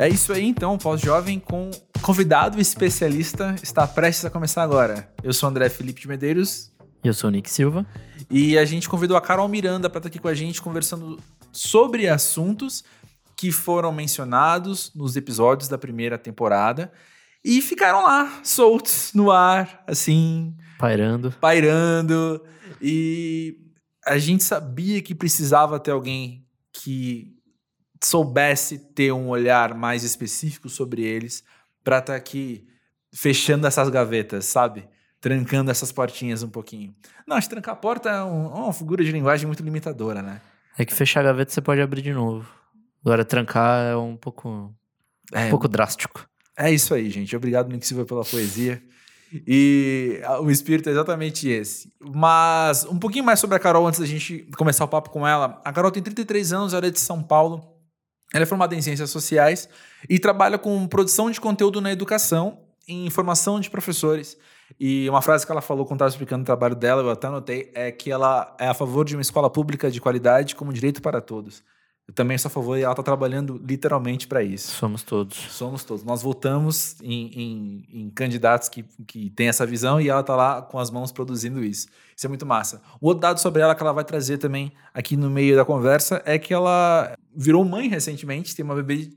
É isso aí então, pós-jovem com convidado especialista está prestes a começar agora. Eu sou André Felipe de Medeiros. E eu sou o Nick Silva. E a gente convidou a Carol Miranda para estar aqui com a gente conversando sobre assuntos que foram mencionados nos episódios da primeira temporada e ficaram lá, soltos no ar, assim. Pairando. Pairando. E a gente sabia que precisava ter alguém que soubesse ter um olhar mais específico sobre eles para estar tá aqui fechando essas gavetas, sabe? Trancando essas portinhas um pouquinho. Não, acho que trancar a porta é um, uma figura de linguagem muito limitadora, né? É que fechar a gaveta você pode abrir de novo. Agora, trancar é um pouco, é, um pouco drástico. É isso aí, gente. Obrigado, Nick Silva, pela poesia. E o espírito é exatamente esse. Mas um pouquinho mais sobre a Carol antes da gente começar o papo com ela. A Carol tem 33 anos, ela é de São Paulo. Ela é formada em ciências sociais e trabalha com produção de conteúdo na educação, em formação de professores. E uma frase que ela falou quando estava explicando o trabalho dela, eu até anotei, é que ela é a favor de uma escola pública de qualidade como direito para todos. Eu também sou a favor e ela está trabalhando literalmente para isso. Somos todos. Somos todos. Nós votamos em, em, em, candidatos que, que têm essa visão e ela está lá com as mãos produzindo isso. Isso é muito massa. O outro dado sobre ela que ela vai trazer também aqui no meio da conversa é que ela virou mãe recentemente, tem uma bebê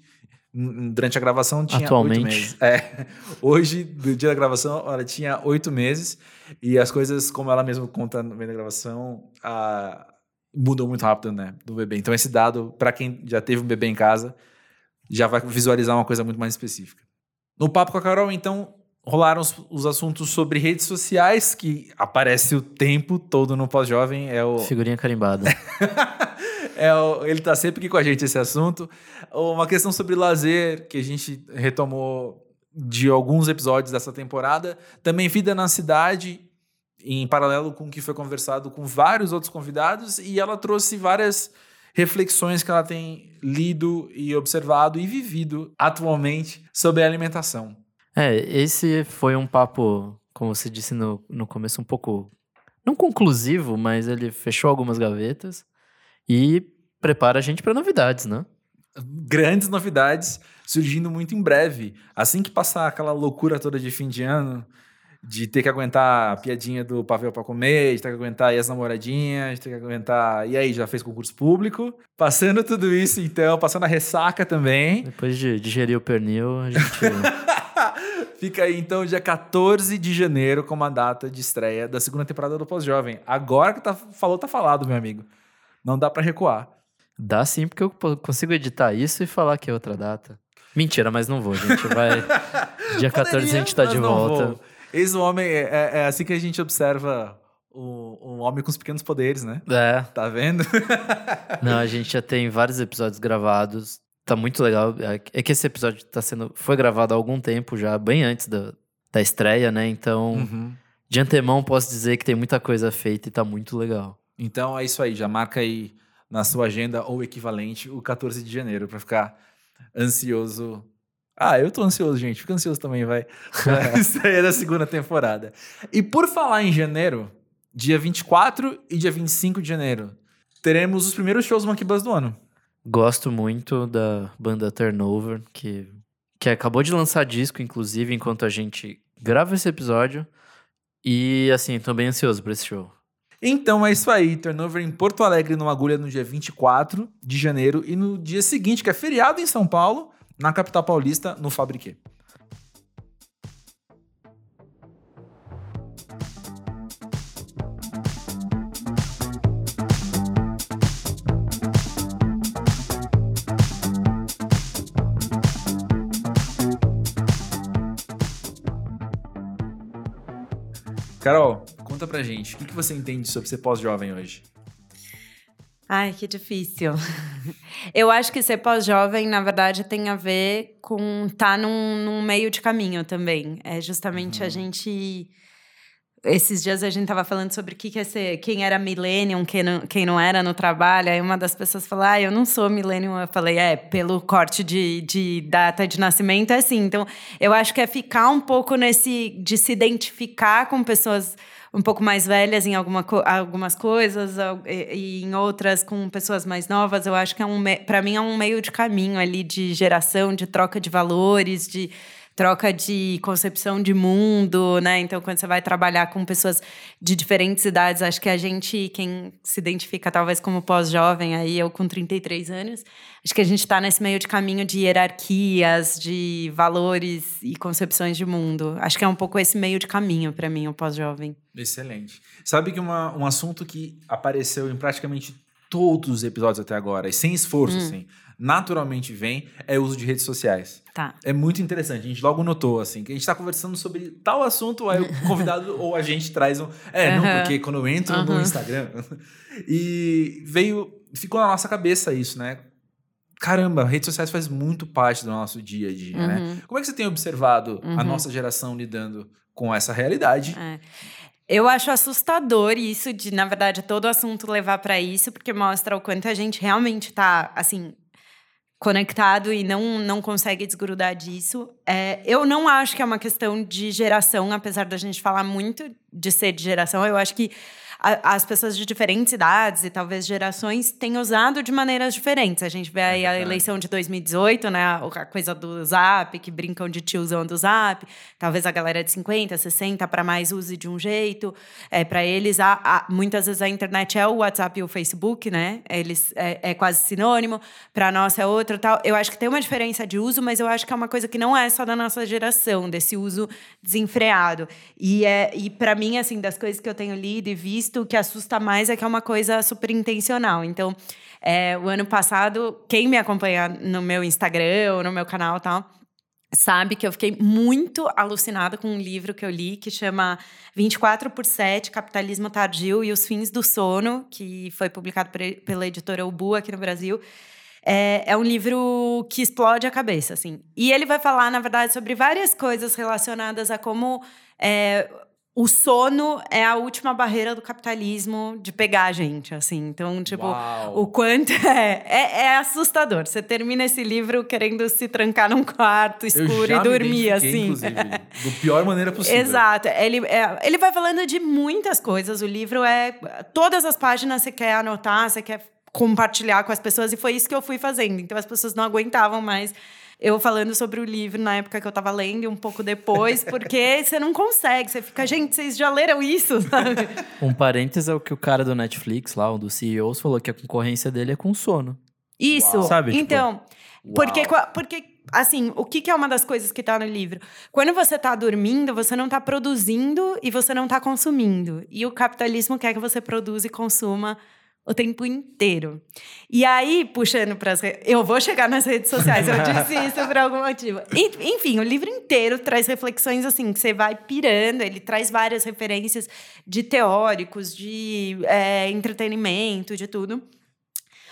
durante a gravação tinha Atualmente. oito meses. É, hoje, do dia da gravação, ela tinha oito meses e as coisas, como ela mesma conta no meio da gravação, a, mudam muito rápido, né, do bebê. Então esse dado, para quem já teve um bebê em casa, já vai visualizar uma coisa muito mais específica. No papo com a Carol, então, rolaram os, os assuntos sobre redes sociais, que aparece o tempo todo no pós-jovem. É o... Figurinha carimbada. é o... Ele tá sempre aqui com a gente, esse assunto. Uma questão sobre lazer, que a gente retomou de alguns episódios dessa temporada. Também vida na cidade em paralelo com o que foi conversado com vários outros convidados, e ela trouxe várias reflexões que ela tem lido e observado e vivido atualmente sobre a alimentação. É, esse foi um papo, como você disse no, no começo, um pouco. não conclusivo, mas ele fechou algumas gavetas e prepara a gente para novidades, né? Grandes novidades surgindo muito em breve. Assim que passar aquela loucura toda de fim de ano, de ter que aguentar a piadinha do pavel para comer, de ter que aguentar as namoradinhas, de ter que aguentar. E aí, já fez concurso público? Passando tudo isso, então, passando a ressaca também. Depois de digerir o pernil, a gente. Fica aí, então, dia 14 de janeiro, como a data de estreia da segunda temporada do Pós-Jovem. Agora que tá, falou, tá falado, meu amigo. Não dá para recuar. Dá sim, porque eu consigo editar isso e falar que é outra data. Mentira, mas não vou, gente. Vai. Dia 14 Poderia, a gente tá de volta. Vou. O homem, é, é, é, assim que a gente observa o, um homem com os pequenos poderes, né? É. Tá vendo? Não, a gente já tem vários episódios gravados. Tá muito legal. É, é que esse episódio tá sendo, foi gravado há algum tempo já, bem antes da, da estreia, né? Então, uhum. de antemão, posso dizer que tem muita coisa feita e tá muito legal. Então é isso aí, já marca aí na sua agenda ou equivalente o 14 de janeiro para ficar ansioso ah, eu tô ansioso, gente. Fica ansioso também, vai. É da segunda temporada. E por falar em janeiro, dia 24 e dia 25 de janeiro, teremos os primeiros shows Monkey Buzz do ano. Gosto muito da banda Turnover, que, que acabou de lançar disco, inclusive, enquanto a gente grava esse episódio. E, assim, tô bem ansioso por esse show. Então é isso aí, Turnover em Porto Alegre no Agulha no dia 24 de janeiro e no dia seguinte, que é feriado em São Paulo, na capital paulista, no Fabriquê. Carol, conta pra gente, o que, você entende sobre ser pós-jovem hoje? Ai, que difícil. Eu acho que ser pós-jovem, na verdade, tem a ver com estar tá num, num meio de caminho também. É justamente uhum. a gente. Esses dias a gente tava falando sobre o que, que é ser, quem era millennium, quem não, quem não era no trabalho. Aí uma das pessoas falou: Ah, eu não sou millennium. Eu falei: É, pelo corte de, de data de nascimento é assim. Então, eu acho que é ficar um pouco nesse. de se identificar com pessoas um pouco mais velhas em alguma, algumas coisas e, em outras com pessoas mais novas. Eu acho que é um para mim é um meio de caminho ali de geração, de troca de valores, de troca de concepção de mundo, né? Então, quando você vai trabalhar com pessoas de diferentes idades, acho que a gente, quem se identifica talvez como pós-jovem, aí eu com 33 anos, acho que a gente está nesse meio de caminho de hierarquias, de valores e concepções de mundo. Acho que é um pouco esse meio de caminho para mim, o pós-jovem. Excelente. Sabe que uma, um assunto que apareceu em praticamente todos os episódios até agora, e sem esforço, hum. assim, naturalmente vem é o uso de redes sociais. Tá. É muito interessante. A gente logo notou, assim, que a gente está conversando sobre tal assunto, aí o convidado ou a gente traz um. É, uhum. não, porque quando eu entro uhum. no Instagram. e veio. Ficou na nossa cabeça isso, né? Caramba, redes sociais faz muito parte do nosso dia a dia, né? uhum. né? Como é que você tem observado a uhum. nossa geração lidando com essa realidade? É. Eu acho assustador isso de, na verdade, todo assunto levar para isso, porque mostra o quanto a gente realmente está, assim, conectado e não, não consegue desgrudar disso. É, eu não acho que é uma questão de geração, apesar da gente falar muito de ser de geração. Eu acho que a, as pessoas de diferentes idades e talvez gerações têm usado de maneiras diferentes. A gente vê é aí a eleição de 2018, né? A coisa do Zap, que brincam de tiozão do Zap. Talvez a galera de 50, 60 para mais use de um jeito. É, para eles, a, a, muitas vezes a internet é o WhatsApp e o Facebook, né? Eles é, é quase sinônimo. Para nós é outro tal. Eu acho que tem uma diferença de uso, mas eu acho que é uma coisa que não é só da nossa geração, desse uso desenfreado. E, é, e para mim, assim, das coisas que eu tenho lido e visto, visto, o que assusta mais é que é uma coisa super intencional. Então, é, o ano passado, quem me acompanha no meu Instagram ou no meu canal tal, sabe que eu fiquei muito alucinada com um livro que eu li que chama 24 por 7, Capitalismo Tardio e os Fins do Sono, que foi publicado pela editora Ubu aqui no Brasil. É, é, um livro que explode a cabeça, assim. E ele vai falar, na verdade, sobre várias coisas relacionadas a como é, o sono é a última barreira do capitalismo de pegar a gente, assim. Então, tipo, Uau. o quanto é, é, é, assustador. Você termina esse livro querendo se trancar num quarto escuro e dormir, assim. Inclusive, do pior maneira possível. Exato. Ele, é, ele vai falando de muitas coisas. O livro é. Todas as páginas você quer anotar, você quer compartilhar com as pessoas, e foi isso que eu fui fazendo. Então, as pessoas não aguentavam mais eu falando sobre o livro na época que eu tava lendo e um pouco depois, porque você não consegue, você fica, gente, vocês já leram isso, sabe? Um parênteses é o que o cara do Netflix, lá, um dos CEOs, falou que a concorrência dele é com sono. Isso. Uau. Sabe? Tipo, então, porque, porque assim, o que, que, é uma das coisas que está no livro? Quando você está dormindo, você não está produzindo e você não está consumindo. E o capitalismo quer que você produza e consuma o tempo inteiro. E aí, puxando para as. Eu vou chegar nas redes sociais, eu disse isso por algum motivo. Enfim, o livro inteiro traz reflexões assim, que você vai pirando, ele traz várias referências de teóricos, de é, entretenimento, de tudo.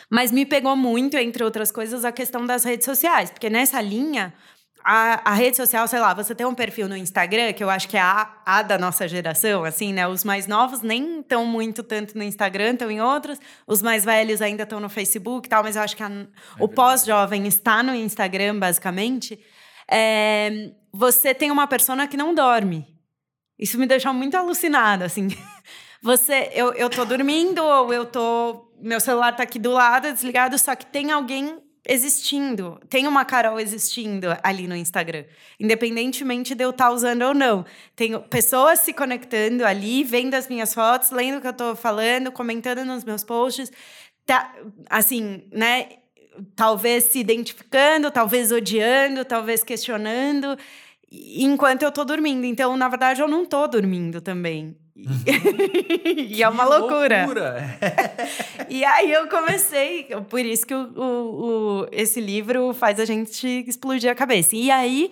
Mas me pegou muito, entre outras coisas, a questão das redes sociais, porque nessa linha a, a, rede social, sei lá, você tem um perfil no Instagram, que eu acho que é a, a da nossa geração, assim, né? Os mais novos nem estão muito tanto no Instagram, estão em outros. Os mais velhos ainda estão no Facebook e tal, mas eu acho que a, é o pós-jovem está no Instagram, basicamente. É, você tem uma persona que não dorme. Isso me deixa muito alucinada, assim. Você, eu, eu tô dormindo, ou eu tô. Meu celular tá aqui do lado, desligado, só que tem alguém existindo. Tem uma Carol existindo ali no Instagram. Independentemente de eu estar tá usando ou não. Tenho pessoas se conectando ali, vendo as minhas fotos, lendo o que eu estou falando, comentando nos meus posts. Tá, assim, né? Talvez se identificando, talvez odiando, talvez questionando, enquanto eu estou dormindo. Então, na verdade, eu não estou dormindo também. e é uma loucura. loucura. e aí eu comecei, por isso que o, o, o, esse livro faz a gente explodir a cabeça. E aí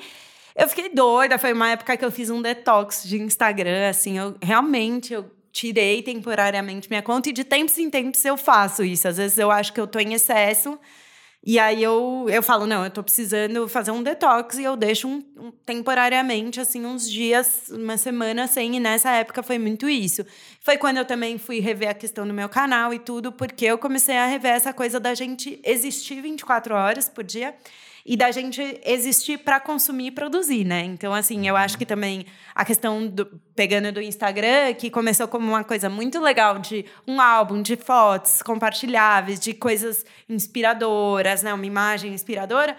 eu fiquei doida, foi uma época que eu fiz um detox de Instagram, assim, eu realmente eu tirei temporariamente minha conta e de tempos em tempos eu faço isso. Às vezes eu acho que eu tô em excesso e aí eu, eu falo, não, eu tô precisando fazer um detox e eu deixo um, um, temporariamente, assim, uns dias, uma semana sem. E nessa época foi muito isso. Foi quando eu também fui rever a questão do meu canal e tudo, porque eu comecei a rever essa coisa da gente existir 24 horas por dia e da gente existir para consumir e produzir, né? Então, assim, eu acho que também a questão do pegando do Instagram, que começou como uma coisa muito legal de um álbum de fotos compartilháveis, de coisas inspiradoras, né? Uma imagem inspiradora,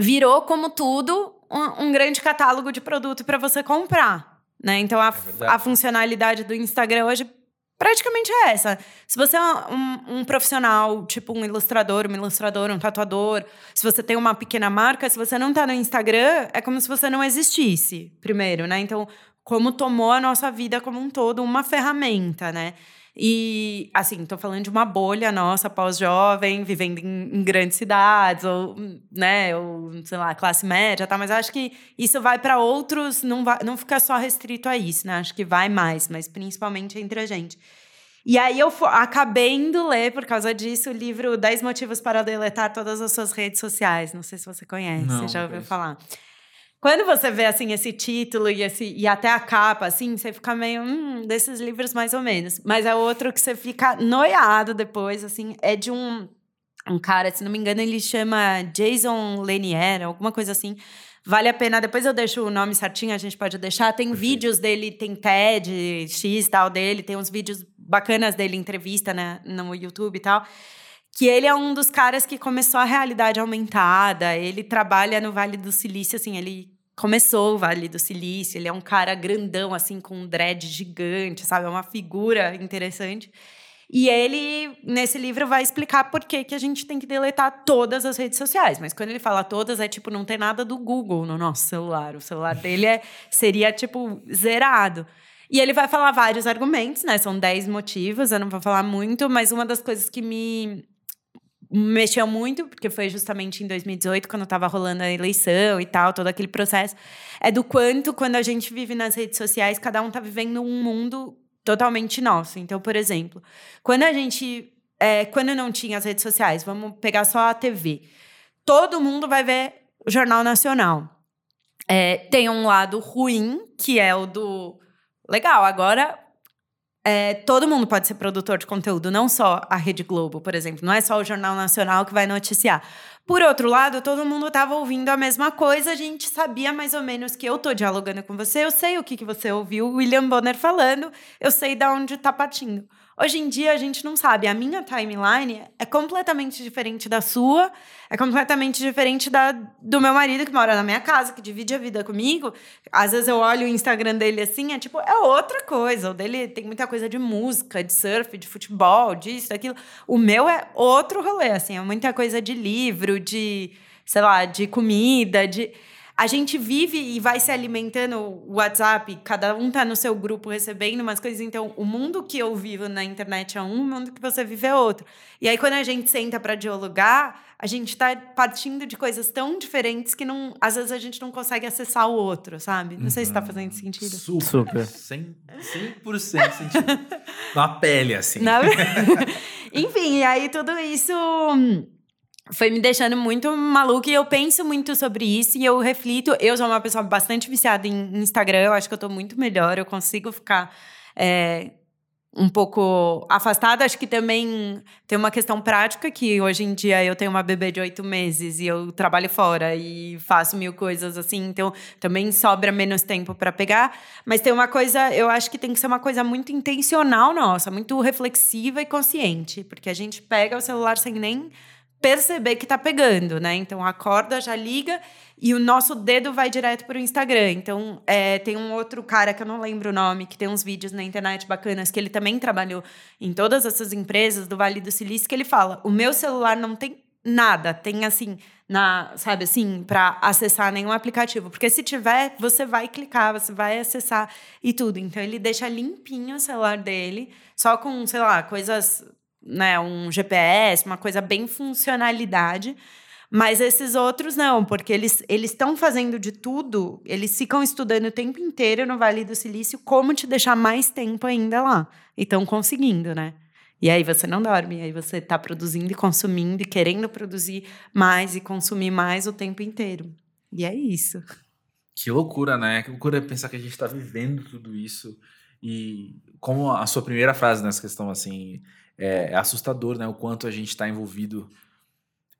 virou como tudo um, um grande catálogo de produto para você comprar. Né? Então, a, é a funcionalidade do Instagram hoje praticamente é essa. Se você é um, um, profissional, tipo um ilustrador, uma ilustradora, um tatuador, se você tem uma pequena marca, se você não está no Instagram, é como se você não existisse, primeiro, né? Então, como tomou a nossa vida como um todo uma ferramenta, né? E, assim, estou falando de uma bolha nossa, pós-jovem, vivendo em, em, grandes cidades, ou, né, ou, sei lá, classe média, tá? Mas acho que isso vai para outros, não, vai, não fica só restrito a isso, né? Acho que vai mais, mas principalmente entre a gente. E aí eu acabei indo ler, por causa disso, o livro 10 Motivos para Deletar Todas as Suas Redes Sociais. Não sei se você conhece, não, você já ouviu falar. Quando você vê assim esse título e, esse, e até a capa, assim, você fica meio hum, desses livros mais ou menos. Mas é outro que você fica noiado depois, assim, é de um, um cara, se não me engano, ele chama Jason Lanier, alguma coisa assim. Vale a pena, depois eu deixo o nome certinho, a gente pode deixar. Tem Perfeito. vídeos dele, tem TED, X tal dele, tem uns vídeos bacanas dele, entrevista né, no YouTube e tal que ele é um dos caras que começou a realidade aumentada. Ele trabalha no Vale do Silício, assim, ele começou o Vale do Silício. Ele é um cara grandão, assim, com um dread gigante, sabe? É uma figura interessante. E ele, nesse livro, vai explicar por que, que a gente tem que deletar todas as redes sociais. Mas quando ele fala todas, é tipo, não tem nada do Google no nosso celular. O celular dele é, seria, tipo, zerado. E ele vai falar vários argumentos, né? São dez motivos, eu não vou falar muito, mas uma das coisas que me mexeu muito, porque foi justamente em 2018, quando estava rolando a eleição e tal, todo aquele processo, é do quanto, quando a gente vive nas redes sociais, cada um está vivendo um mundo totalmente nosso. Então, por exemplo, quando a gente. É, quando não tinha as redes sociais, vamos pegar só a TV. Todo mundo vai ver o Jornal Nacional. É, tem um lado ruim, que é o do. Legal, agora é, todo mundo pode ser produtor de conteúdo, não só a Rede Globo, por exemplo. Não é só o Jornal Nacional que vai noticiar. Por outro lado, todo mundo estava ouvindo a mesma coisa, a gente sabia mais ou menos que eu estou dialogando com você, eu sei o que, que você ouviu William Bonner falando, eu sei de onde está partindo. Hoje em dia a gente não sabe. A minha timeline é completamente diferente da sua, é completamente diferente da do meu marido que mora na minha casa, que divide a vida comigo. Às vezes eu olho o Instagram dele assim, é tipo, é outra coisa. O dele tem muita coisa de música, de surf, de futebol, disso, daquilo. O meu é outro rolê, assim, é muita coisa de livro, de, sei lá, de comida, de a gente vive e vai se alimentando o WhatsApp, cada um tá no seu grupo recebendo umas coisas. Então, o mundo que eu vivo na internet é um, o mundo que você vive é outro. E aí, quando a gente senta para dialogar, a gente tá partindo de coisas tão diferentes que não, às vezes a gente não consegue acessar o outro, sabe? Não uhum. sei se tá uhum. fazendo sentido. Super. Super. 100%, 100% sentido. Na pele, assim. Na... Enfim, e aí tudo isso foi me deixando muito maluca e eu penso muito sobre isso e eu reflito. Eu sou uma pessoa bastante viciada em Instagram, eu acho que eu tô muito melhor, eu consigo ficar é, um pouco afastada. Acho que também tem uma questão prática que hoje em dia eu tenho uma bebê de oito meses e eu trabalho fora e faço mil coisas assim, então também sobra menos tempo para pegar. Mas tem uma coisa, eu acho que tem que ser uma coisa muito intencional nossa, muito reflexiva e consciente, porque a gente pega o celular sem nem perceber que tá pegando, né? Então acorda, já liga e o nosso dedo vai direto para o Instagram. Então é, tem um outro cara que eu não lembro o nome, que tem uns vídeos na internet bacanas, que ele também trabalhou em todas essas empresas do Vale do Silício, que ele fala: o meu celular não tem nada, tem assim, na, sabe assim, para acessar nenhum aplicativo, porque se tiver, você vai clicar, você vai acessar e tudo. Então ele deixa limpinho o celular dele, só com, sei lá, coisas né, um GPS, uma coisa bem funcionalidade. Mas esses outros não, porque eles estão fazendo de tudo, eles ficam estudando o tempo inteiro no Vale do Silício como te deixar mais tempo ainda lá. E estão conseguindo, né? E aí você não dorme, aí você está produzindo e consumindo e querendo produzir mais e consumir mais o tempo inteiro. E é isso. Que loucura, né? Que loucura pensar que a gente está vivendo tudo isso. E como a sua primeira frase nessa questão, assim, é, é assustador, né? O quanto a gente está envolvido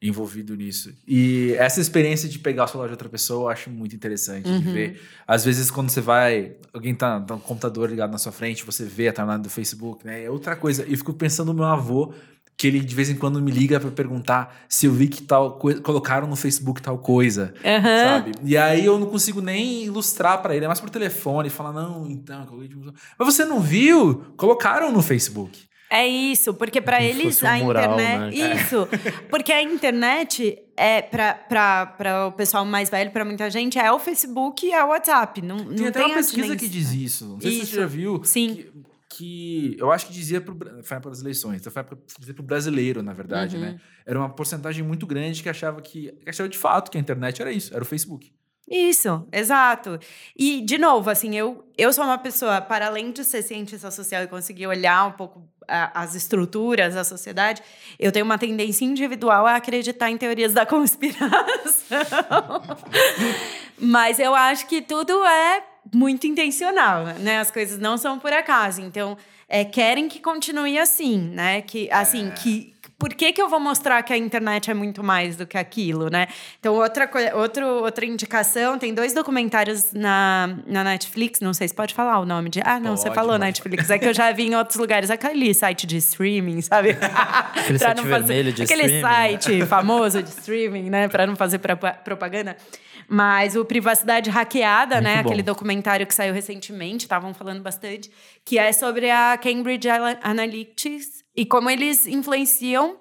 envolvido nisso. E essa experiência de pegar o celular de outra pessoa eu acho muito interessante uhum. de ver. Às vezes, quando você vai, alguém tá, tá um computador ligado na sua frente, você vê a timeline do Facebook, né? É outra coisa. E eu fico pensando no meu avô, que ele de vez em quando me liga para perguntar se eu vi que tal coisa, colocaram no Facebook tal coisa, uhum. sabe? E aí eu não consigo nem ilustrar para ele, é mais por telefone, falar, não, então, mas você não viu? Colocaram no Facebook. É isso, porque para eles um a mural, internet. Né? Isso. Porque a internet é para o pessoal mais velho, para muita gente, é o Facebook e é o WhatsApp. Não, tem não até tem uma pesquisa que diz isso. Não sei isso. se você já viu. Sim. Que, que eu acho que dizia pro, foi para as eleições, então foi para o brasileiro, na verdade, né? uhum. né? Era uma porcentagem muito grande que achava que, que achava de fato que a internet era isso, era o Facebook. Isso, exato. E, de novo, assim, eu, eu sou uma pessoa, para além de ser cientista social e conseguir olhar um pouco a, as estruturas da sociedade, eu tenho uma tendência individual a acreditar em teorias da conspiração. Mas eu acho que tudo é muito intencional, né? As coisas não são por acaso. Então, é, querem que continue assim, né? Que, assim, é. que por que, que eu vou mostrar que a internet é muito mais do que aquilo, né? Então, outra, outro, outra indicação, tem dois documentários na, na Netflix, não sei se pode falar o nome de... Ah, não, pode, você falou pode. Netflix, é que eu já vi em outros lugares, aquele site de streaming, sabe? aquele site fazer, vermelho de aquele streaming. Aquele site famoso de streaming, né? Para não fazer propaganda. Mas o Privacidade Hackeada, Muito né? Bom. Aquele documentário que saiu recentemente, estavam falando bastante, que é sobre a Cambridge Analytics e como eles influenciam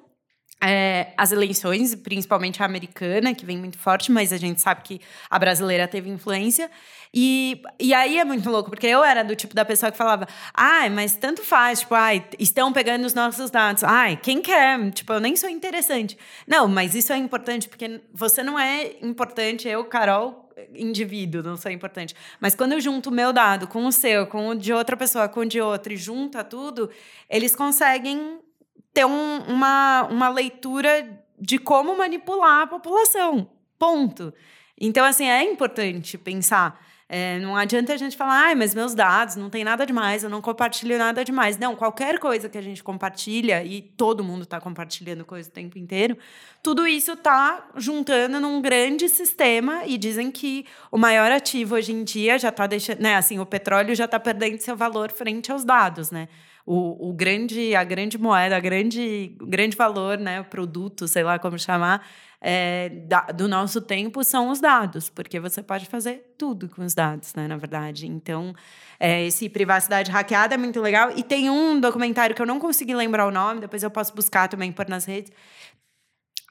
é, as eleições, principalmente a americana, que vem muito forte, mas a gente sabe que a brasileira teve influência. E, e aí é muito louco, porque eu era do tipo da pessoa que falava, ai, mas tanto faz, tipo, ai, estão pegando os nossos dados. Ai, quem quer? Tipo, eu nem sou interessante. Não, mas isso é importante, porque você não é importante, eu, Carol, indivíduo, não sou importante. Mas quando eu junto o meu dado com o seu, com o de outra pessoa, com o de outra, e junta tudo, eles conseguem ter um, uma, uma leitura de como manipular a população. Ponto. Então, assim, é importante pensar. É, não adianta a gente falar, ah, mas meus dados não tem nada demais, eu não compartilho nada demais. Não, qualquer coisa que a gente compartilha, e todo mundo está compartilhando coisa o tempo inteiro, tudo isso está juntando num grande sistema e dizem que o maior ativo hoje em dia já está deixando, né? Assim, o petróleo já está perdendo seu valor frente aos dados, né? o, o grande, a grande moeda, grande, o grande valor, né, o produto, sei lá como chamar, é, da, do nosso tempo são os dados, porque você pode fazer tudo com os dados, né, na verdade. Então, é, esse privacidade hackeada é muito legal. E tem um documentário que eu não consegui lembrar o nome, depois eu posso buscar também por nas redes.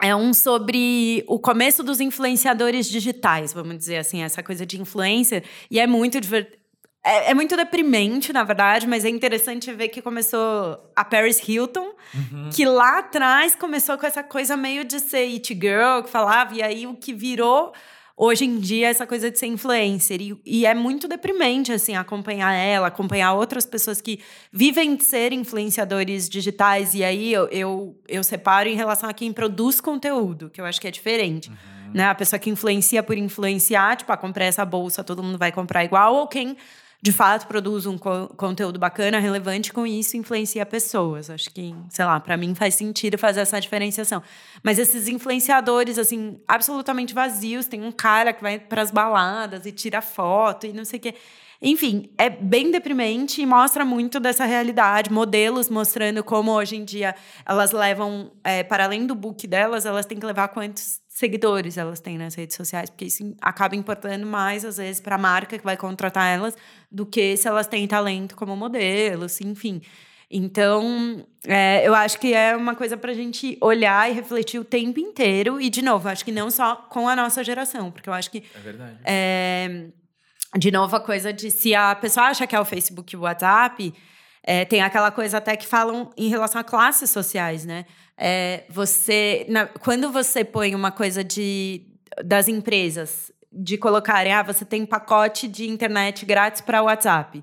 É um sobre o começo dos influenciadores digitais, vamos dizer assim, essa coisa de influencer. E é muito divertido é, é, muito deprimente, na verdade, mas é interessante ver que começou a Paris Hilton, uhum. que lá atrás começou com essa coisa meio de ser it girl, que falava, e aí o que virou hoje em dia essa coisa de ser influencer. E, e, é muito deprimente, assim, acompanhar ela, acompanhar outras pessoas que vivem de ser influenciadores digitais. E aí eu, eu, eu separo em relação a quem produz conteúdo, que eu acho que é diferente. Uhum. Né? A pessoa que influencia por influenciar, tipo, ah, comprei essa bolsa, todo mundo vai comprar igual, ou quem de fato produz um co conteúdo bacana, relevante, com isso influencia pessoas. Acho que, sei lá, para mim faz sentido fazer essa diferenciação. Mas esses influenciadores, assim, absolutamente vazios, tem um cara que vai para as baladas e tira foto e não sei o quê. Enfim, é bem deprimente e mostra muito dessa realidade. Modelos mostrando como hoje em dia elas levam, é, para além do book delas, elas têm que levar quantos seguidores elas têm nas redes sociais, porque isso acaba importando mais, às vezes, para a marca que vai contratar elas, do que se elas têm talento como modelos, enfim. Então, é, eu acho que é uma coisa para a gente olhar e refletir o tempo inteiro. E, de novo, acho que não só com a nossa geração, porque eu acho que. É verdade. É, de novo, a coisa de se a pessoa acha que é o Facebook e o WhatsApp, é, tem aquela coisa até que falam em relação a classes sociais, né? É, você, na, quando você põe uma coisa de, das empresas de colocarem, ah, você tem pacote de internet grátis para o WhatsApp.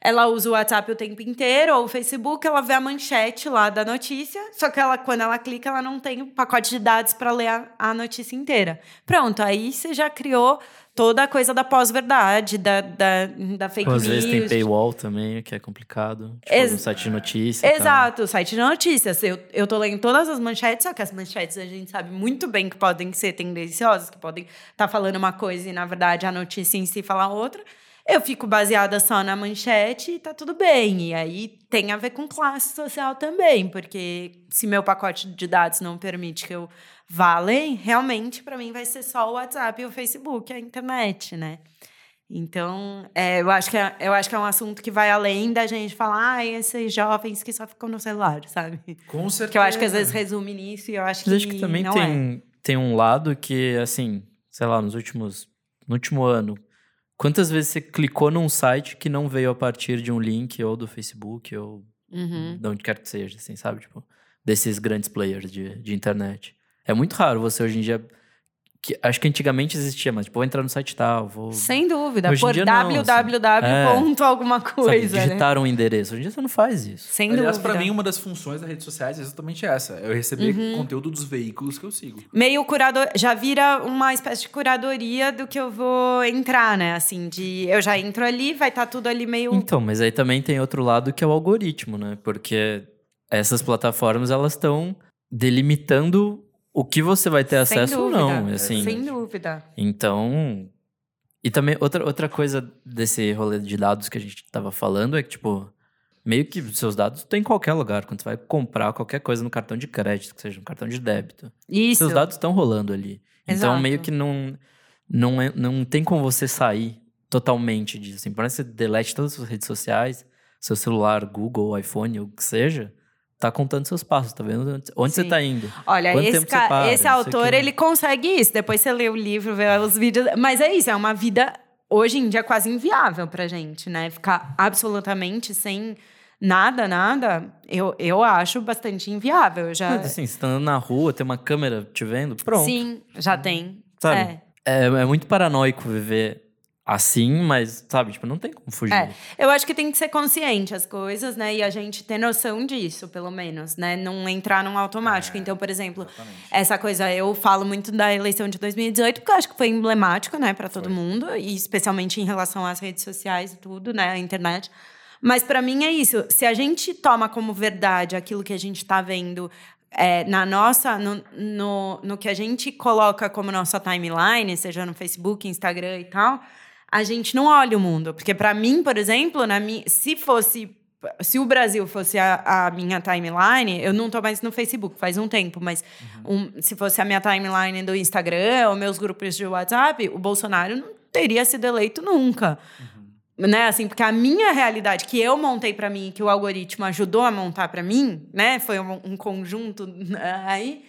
ela usa o WhatsApp o tempo inteiro, ou o Facebook, ela vê a manchete lá da notícia, só que ela, quando ela clica, ela não tem pacote de dados para ler a, a, notícia inteira. Pronto, aí você já criou toda a coisa da pós-verdade, da, da, da fake Às news. Às vezes tem paywall também, que é complicado. Tipo, Ex site de notícias. Exato, o site de notícias. Eu, eu tô lendo todas as manchetes, só que as manchetes a gente sabe muito bem que podem ser tendenciosas, que podem estar tá falando uma coisa e, na verdade, a notícia em si falar outra eu fico baseada só na manchete e tá tudo bem. E aí tem a ver com classe social também, porque se meu pacote de dados não permite que eu vá além, realmente para mim vai ser só o WhatsApp e o Facebook, a internet, né? Então, é, eu, acho que é, eu acho que é um assunto que vai além da gente falar, ah, esses jovens que só ficam no celular, sabe? Com certeza. Que eu acho que às vezes resume nisso e eu acho Mas que. acho que também tem, é. tem um lado que, assim, sei lá, nos últimos. No último ano, Quantas vezes você clicou num site que não veio a partir de um link ou do Facebook ou uhum. de onde quer que seja, assim, sabe? Tipo, desses grandes players de, de internet. É muito raro você hoje em dia que, acho que antigamente existia, mas tipo, vou entrar no site tal, vou... Sem dúvida, Hoje por www. Assim, é, alguma coisa, sabe, digitar né? um endereço. Hoje em dia você não faz isso. Sem Aliás, dúvida. pra mim, uma das funções das redes sociais é exatamente essa. Eu receber uhum. conteúdo dos veículos que eu sigo. Meio curador... Já vira uma espécie de curadoria do que eu vou entrar, né? Assim, de... Eu já entro ali, vai estar tá tudo ali meio... Então, mas aí também tem outro lado que é o algoritmo, né? Porque essas plataformas, elas estão delimitando o que você vai ter Sem acesso dúvida. ou não. Assim. Sem dúvida. Então. E também, outra, outra coisa desse rolê de dados que a gente estava falando é que, tipo, meio que seus dados estão em qualquer lugar. Quando você vai comprar qualquer coisa no cartão de crédito, que seja um cartão de débito. Isso. Seus dados estão rolando ali. Então, Exato. Então, meio que não, não, é, não tem como você sair totalmente disso. Assim, parece que você delete todas as suas redes sociais, seu celular, Google, iPhone, o que seja tá contando seus passos, tá vendo onde Sim. você tá indo. Olha, Quanto esse, para, esse autor, ele consegue isso. Depois você lê o livro, vê os vídeos. Mas é isso, é uma vida, hoje em dia, quase inviável pra gente, né? Ficar absolutamente sem nada, nada, eu, eu acho bastante inviável. já... Mas, assim, você tá andando na rua, tem uma câmera te vendo, pronto. Sim, já tem. Sabe? É. É, é muito paranoico viver assim, mas, sabe, tipo, não tem como fugir. É, eu acho que tem que ser consciente as coisas, né? E a gente ter noção disso, pelo menos, né? Não entrar num automático. É, então, por exemplo, exatamente. essa coisa, eu falo muito da eleição de 2018, porque eu acho que foi emblemático, né, para todo mundo, e especialmente em relação às redes sociais e tudo, né, a internet. Mas para mim é isso. Se a gente toma como verdade aquilo que a gente está vendo é, na nossa, no, no, no que a gente coloca como nossa timeline, seja no Facebook, Instagram e tal, a gente não olha o mundo. Porque para mim, por exemplo, na minha, se fosse se o Brasil fosse a, a, minha timeline, eu não tô mais no Facebook faz um tempo, mas uhum. um, se fosse a minha timeline do Instagram ou meus grupos de WhatsApp, o Bolsonaro não teria sido eleito nunca. Uhum. Né, assim, porque a minha realidade que eu montei para mim, que o algoritmo ajudou a montar para mim, né, foi um, um conjunto né, aí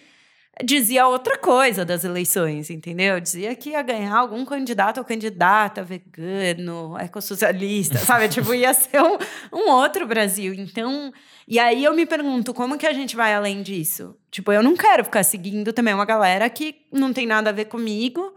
dizia outra coisa das eleições, entendeu? Dizia que ia ganhar algum candidato ou candidata vegano, ecossocialista, sabe? tipo, ia ser um, um, outro Brasil. Então, e aí eu me pergunto, como que a gente vai além disso? Tipo, eu não quero ficar seguindo também uma galera que não tem nada a ver comigo,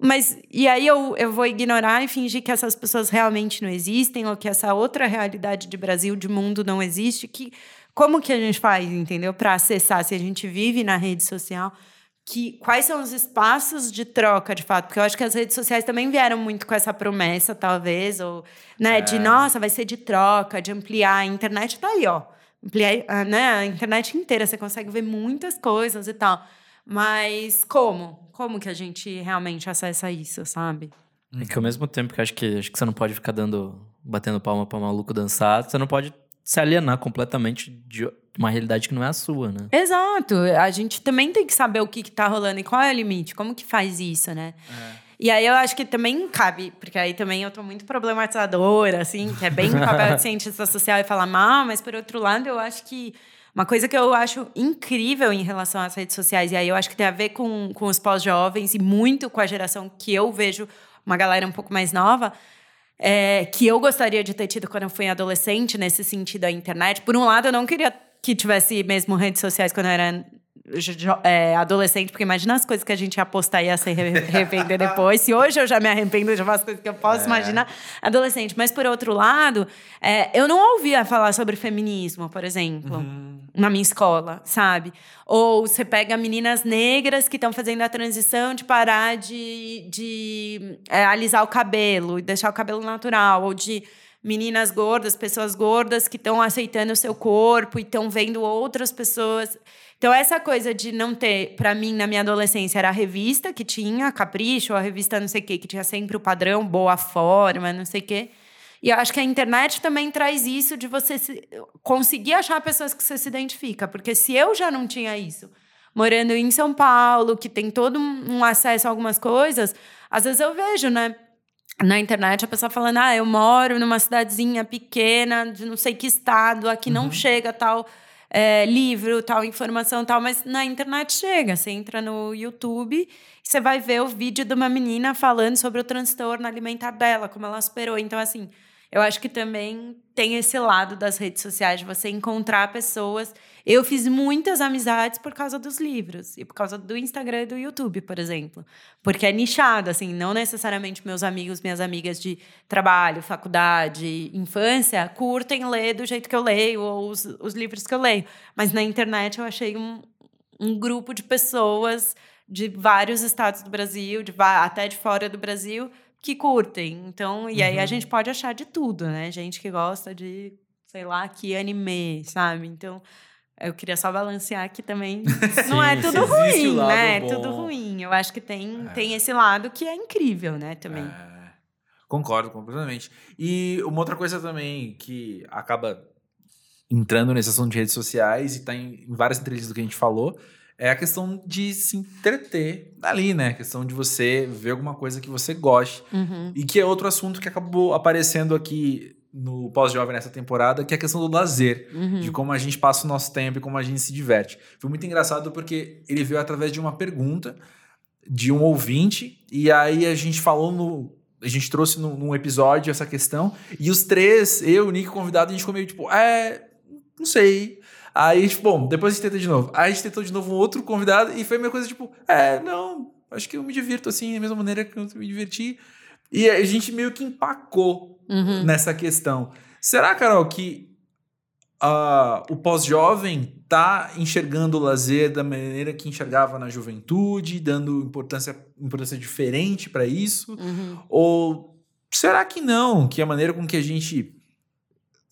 mas e aí eu, eu vou ignorar e fingir que essas pessoas realmente não existem, ou que essa outra realidade de Brasil, de mundo não existe, que como que a gente faz, entendeu? Para acessar, se a gente vive na rede social, que quais são os espaços de troca, de fato? Porque eu acho que as redes sociais também vieram muito com essa promessa, talvez, ou, né, é. de nossa, vai ser de troca, de ampliar. A internet tá aí, ó. Ampliar, né, a internet inteira, você consegue ver muitas coisas e tal. Mas como? Como que a gente realmente acessa isso, sabe? É que ao mesmo tempo que acho que acho que você não pode ficar dando batendo palma para maluco dançar, você não pode se alienar completamente de uma realidade que não é a sua, né? Exato. A gente também tem que saber o que, que tá rolando e qual é o limite, como que faz isso, né? É. E aí eu acho que também cabe, porque aí também eu tô muito problematizadora, assim, que é bem papel de cientista social e falar mal, mas por outro lado, eu acho que uma coisa que eu acho incrível em relação às redes sociais, e aí eu acho que tem a ver com, com os pós-jovens e muito com a geração que eu vejo, uma galera um pouco mais nova, é, que eu gostaria de ter tido quando eu fui adolescente, nesse sentido, a internet. Por um lado, eu não queria que tivesse mesmo redes sociais quando eu era é, adolescente, porque imagina as coisas que a gente ia postar e ia se arrepender depois. Se hoje eu já me arrependo de umas coisas que eu posso é. imaginar, adolescente. Mas por outro lado, é, eu não ouvia falar sobre feminismo, por exemplo, uhum. na minha escola, sabe? Ou você pega meninas negras que estão fazendo a transição de parar de, de é, alisar o cabelo e deixar o cabelo natural, ou de meninas gordas, pessoas gordas que estão aceitando o seu corpo e estão vendo outras pessoas. Então, essa coisa de não ter, para mim, na minha adolescência, era a revista que tinha, Capricho, a revista não sei o quê, que tinha sempre o padrão, boa forma, não sei o quê. E eu acho que a internet também traz isso de você se, conseguir achar pessoas que você se identifica. Porque se eu já não tinha isso, morando em São Paulo, que tem todo um acesso a algumas coisas, às vezes eu vejo, né? na internet a pessoa falando: ah, eu moro numa cidadezinha pequena, de não sei que estado, aqui uhum. não chega tal é, livro, tal informação, tal, mas na internet chega. Você entra no YouTube você vai ver o vídeo de uma menina falando sobre o transtorno alimentar dela, como ela superou. Então, assim, eu acho que também tem esse lado das redes sociais de você encontrar pessoas. Eu fiz muitas amizades por causa dos livros e por causa do Instagram e do YouTube, por exemplo. Porque é nichado, assim, não necessariamente meus amigos, minhas amigas de trabalho, faculdade, infância curtem ler do jeito que eu leio ou os, os livros que eu leio. Mas na internet eu achei um, um grupo de pessoas de vários estados do Brasil, de, até de fora do Brasil, que curtem. Então, e aí uhum. a gente pode achar de tudo, né? Gente que gosta de, sei lá, que anime, sabe? Então, eu queria só balancear que também Sim, não é tudo ruim, né? É tudo ruim. Eu acho que tem, é. tem esse lado que é incrível, né, também. É. Concordo completamente. E uma outra coisa também que acaba entrando nesse assunto de redes sociais e tá em, em várias entrevistas do que a gente falou, é a questão de se entreter ali, né? A questão de você ver alguma coisa que você goste. Uhum. E que é outro assunto que acabou aparecendo aqui no pós-jovem nessa temporada, que é a questão do lazer, uhum. de como a gente passa o nosso tempo e como a gente se diverte. Foi muito engraçado porque ele veio através de uma pergunta de um ouvinte, e aí a gente falou no. A gente trouxe num, num episódio essa questão, e os três, eu, o Nick, convidado, a gente ficou meio tipo, é. Não sei. Aí, tipo, bom, depois a gente tenta de novo. Aí a gente tentou de novo um outro convidado e foi a mesma coisa, tipo, é, não, acho que eu me divirto assim, da mesma maneira que eu me diverti. E a gente meio que empacou uhum. nessa questão. Será, Carol, que uh, o pós-jovem tá enxergando o lazer da maneira que enxergava na juventude, dando importância, importância diferente para isso? Uhum. Ou será que não? Que a maneira com que a gente.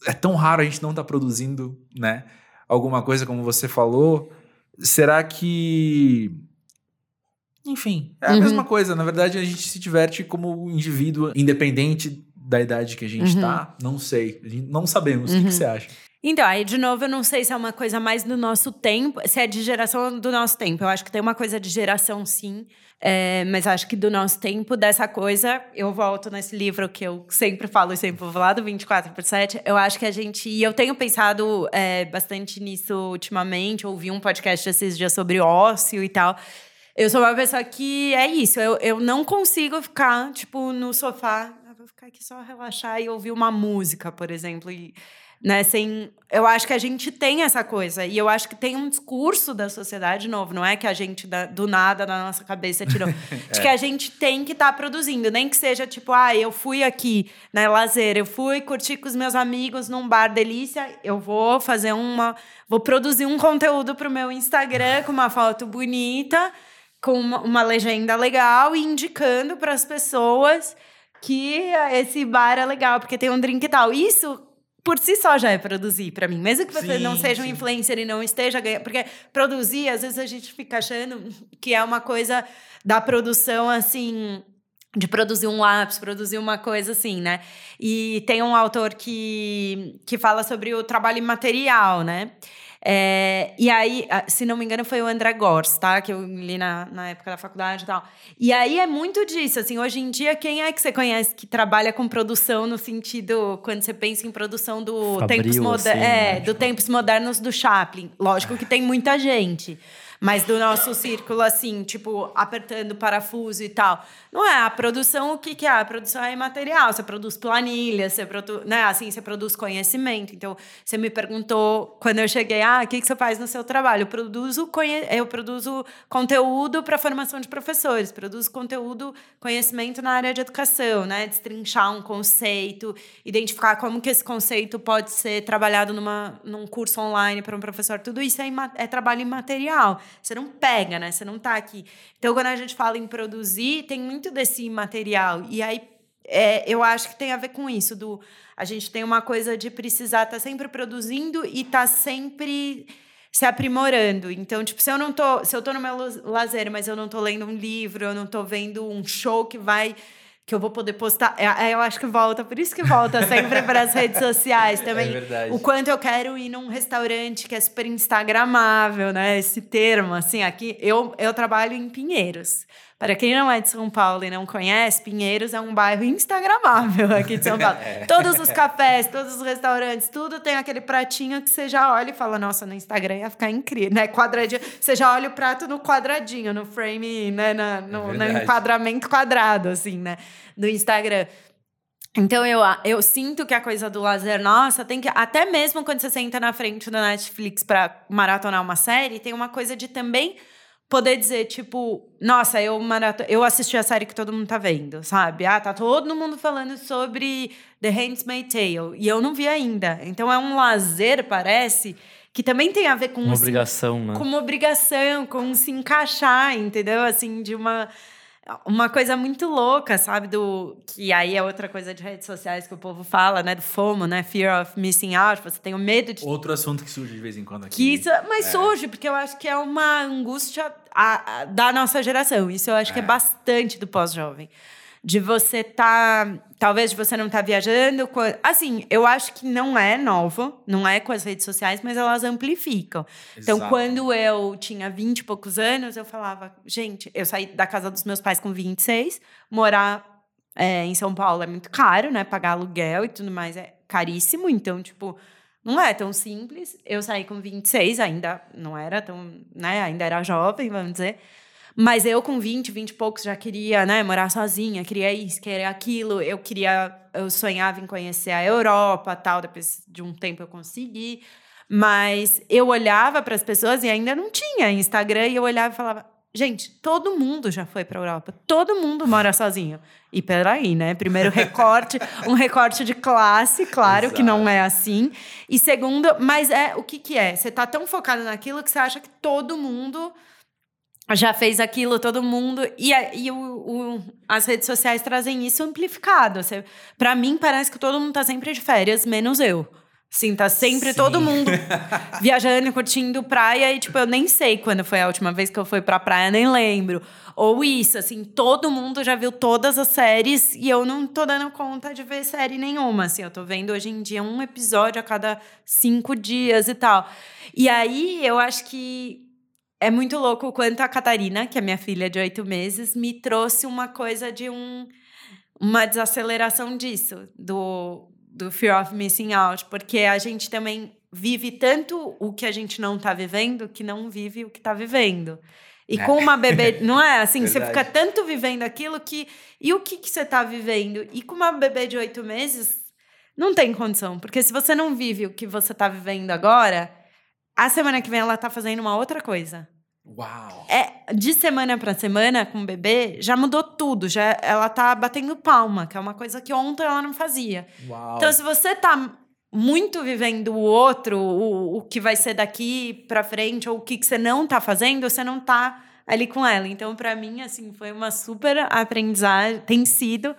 É tão raro a gente não tá produzindo, né? alguma coisa, como você falou, será que. Enfim, é a uhum. mesma coisa. Na verdade, a gente se diverte como indivíduo, independente da idade que a gente está. Uhum. Não sei. Não sabemos. Uhum. O que, que uhum. você acha? Então, aí de novo, eu não sei se é uma coisa mais do nosso tempo, se é de geração do nosso tempo. Eu acho que tem uma coisa de geração, sim. É, mas acho que do nosso tempo, dessa coisa, eu volto nesse livro que eu sempre falo e sempre vou falar, do 24 por 7. Eu acho que a gente. E eu tenho pensado é, bastante nisso ultimamente. Ouvi um podcast esses dias sobre ócio e tal. Eu sou uma pessoa que é isso. Eu, eu não consigo ficar, tipo, no sofá. Ficar aqui só relaxar e ouvir uma música, por exemplo. E né? Sem, eu acho que a gente tem essa coisa e eu acho que tem um discurso da sociedade novo, não é que a gente do nada na nossa cabeça tirou, de que a gente tem que estar tá produzindo, nem que seja tipo, ah, eu fui aqui, né, lazer, eu fui curtir com os meus amigos num bar delícia, eu vou fazer uma, vou produzir um conteúdo para o meu Instagram com uma foto bonita, com uma, uma legenda legal e indicando para as pessoas que esse bar é legal, porque tem um drink e tal. Isso por si só já é produzir para mim. Mesmo que você sim, não seja sim. um influencer e não esteja ganhando. Porque produzir, às vezes a gente fica achando que é uma coisa da produção assim. De produzir um lápis, produzir uma coisa assim, né? E tem um autor que, que fala sobre o trabalho imaterial, né? É, e aí, se não me engano, foi o André Gors, tá? Que eu li na, na época da faculdade e tal. E aí é muito disso, assim, hoje em dia, quem é que você conhece que trabalha com produção no sentido, quando você pensa em produção do Fabril, tempos, moder assim, é, né? do tipo... tempos modernos do Chaplin? Lógico que tem muita gente. Mas do nosso círculo, assim, tipo, apertando parafuso e tal. Não é. A produção, o que, que é? A produção é imaterial. Você produz planilha, você produz, né? Assim, você produz conhecimento. Então, você me perguntou quando eu cheguei, ah, o que, que você faz no seu trabalho? Eu produzo, conhe... eu produzo conteúdo para formação de professores, produzo conteúdo, conhecimento na área de educação, né? Destrinchar um conceito, identificar como que esse conceito pode ser trabalhado numa, num curso online para um professor. Tudo isso é, é trabalho imaterial. Você não pega, né? Você não está aqui. Então, quando a gente fala em produzir, tem muito desse material. E aí, é, eu acho que tem a ver com isso, do a gente tem uma coisa de precisar estar tá sempre produzindo e estar tá sempre se aprimorando. Então, tipo, se eu não tô, se eu tô no meu lazer, mas eu não tô lendo um livro, eu não tô vendo um show que vai que eu vou poder postar. É, eu acho que volta, por isso que volta sempre para as redes sociais também. É verdade. O quanto eu quero ir num restaurante que é super instagramável, né? Esse termo, assim, aqui eu, eu trabalho em Pinheiros. Para quem não é de São Paulo e não conhece, Pinheiros é um bairro instagramável aqui de São Paulo. é. Todos os cafés, todos os restaurantes, tudo tem aquele pratinho que você já olha e fala, nossa, no Instagram ia ficar incrível, né? Quadradinho. Você já olha o prato no quadradinho, no frame, né? Na, no, é no enquadramento quadrado, assim, né? Do Instagram. Então eu, eu sinto que a coisa do lazer, nossa, tem que. Até mesmo quando você senta na frente do Netflix para maratonar uma série, tem uma coisa de também poder dizer, tipo, nossa, eu, marato... eu assisti a série que todo mundo tá vendo, sabe? Ah, tá todo mundo falando sobre The Handmaid's Tale e eu não vi ainda. Então é um lazer, parece, que também tem a ver com... Uma obrigação, né? Com uma obrigação, com se encaixar, entendeu? Assim, de uma uma coisa muito louca, sabe? Do que aí é outra coisa de redes sociais que o povo fala, né? Do FOMO, né? Fear of missing out. Você tem o medo de. Outro assunto que surge de vez em quando aqui. Que isso, mas é. surge, porque eu acho que é uma angústia a, a, da nossa geração. Isso eu acho é. que é bastante do pós-jovem de você tá, talvez de você não tá viajando, assim, eu acho que não é novo, não é com as redes sociais, mas elas amplificam. Então, Exato. Então, quando eu tinha 20 e poucos anos, eu falava, gente, eu saí da casa dos meus pais com 26, morar é, em São Paulo é muito caro, né? Pagar aluguel e tudo mais é caríssimo, então, tipo, não é tão simples. Eu saí com 26, ainda não era tão, né? Ainda era jovem, vamos dizer. Mas eu com 20, 20 e poucos já queria, né, morar sozinha, queria isso, queria aquilo. Eu queria, eu sonhava em conhecer a Europa, tal, depois de um tempo eu consegui. Mas eu olhava para as pessoas e ainda não tinha Instagram e eu olhava e falava: Gente, todo mundo já foi para a Europa, todo mundo mora sozinho. E peraí, né? Primeiro recorte, um recorte de classe, claro Exato. que não é assim. E segundo, mas é o que que é? Você tá tão focado naquilo que você acha que todo mundo já fez aquilo, todo mundo. E, e o, o, as redes sociais trazem isso amplificado. Para mim, parece que todo mundo tá sempre de férias, menos eu. Sim, tá sempre Sim. todo mundo viajando, curtindo praia. E, tipo, eu nem sei quando foi a última vez que eu fui pra praia, nem lembro. Ou isso, assim, todo mundo já viu todas as séries e eu não tô dando conta de ver série nenhuma. Assim, eu tô vendo hoje em dia um episódio a cada cinco dias e tal. E aí, eu acho que é muito louco o quanto a Catarina, que é minha filha de oito meses, me trouxe uma coisa de um, uma desaceleração disso, do, do fear of missing out, porque a gente também vive tanto o que a gente não está vivendo que não vive o que está vivendo. E é. com uma bebê, não é assim? você fica tanto vivendo aquilo que. E o que, que você está vivendo? E com uma bebê de oito meses, não tem condição. Porque se você não vive o que você está vivendo agora, a semana que vem ela tá fazendo uma outra coisa. Uau! É, de semana para semana com o bebê, já mudou tudo. Já, ela tá batendo palma, que é uma coisa que ontem ela não fazia. Uau. Então, se você tá muito vivendo o outro, o, o que vai ser daqui para frente, ou o que, que você não tá fazendo, você não tá ali com ela. Então, para mim, assim, foi uma super aprendizagem. Tem sido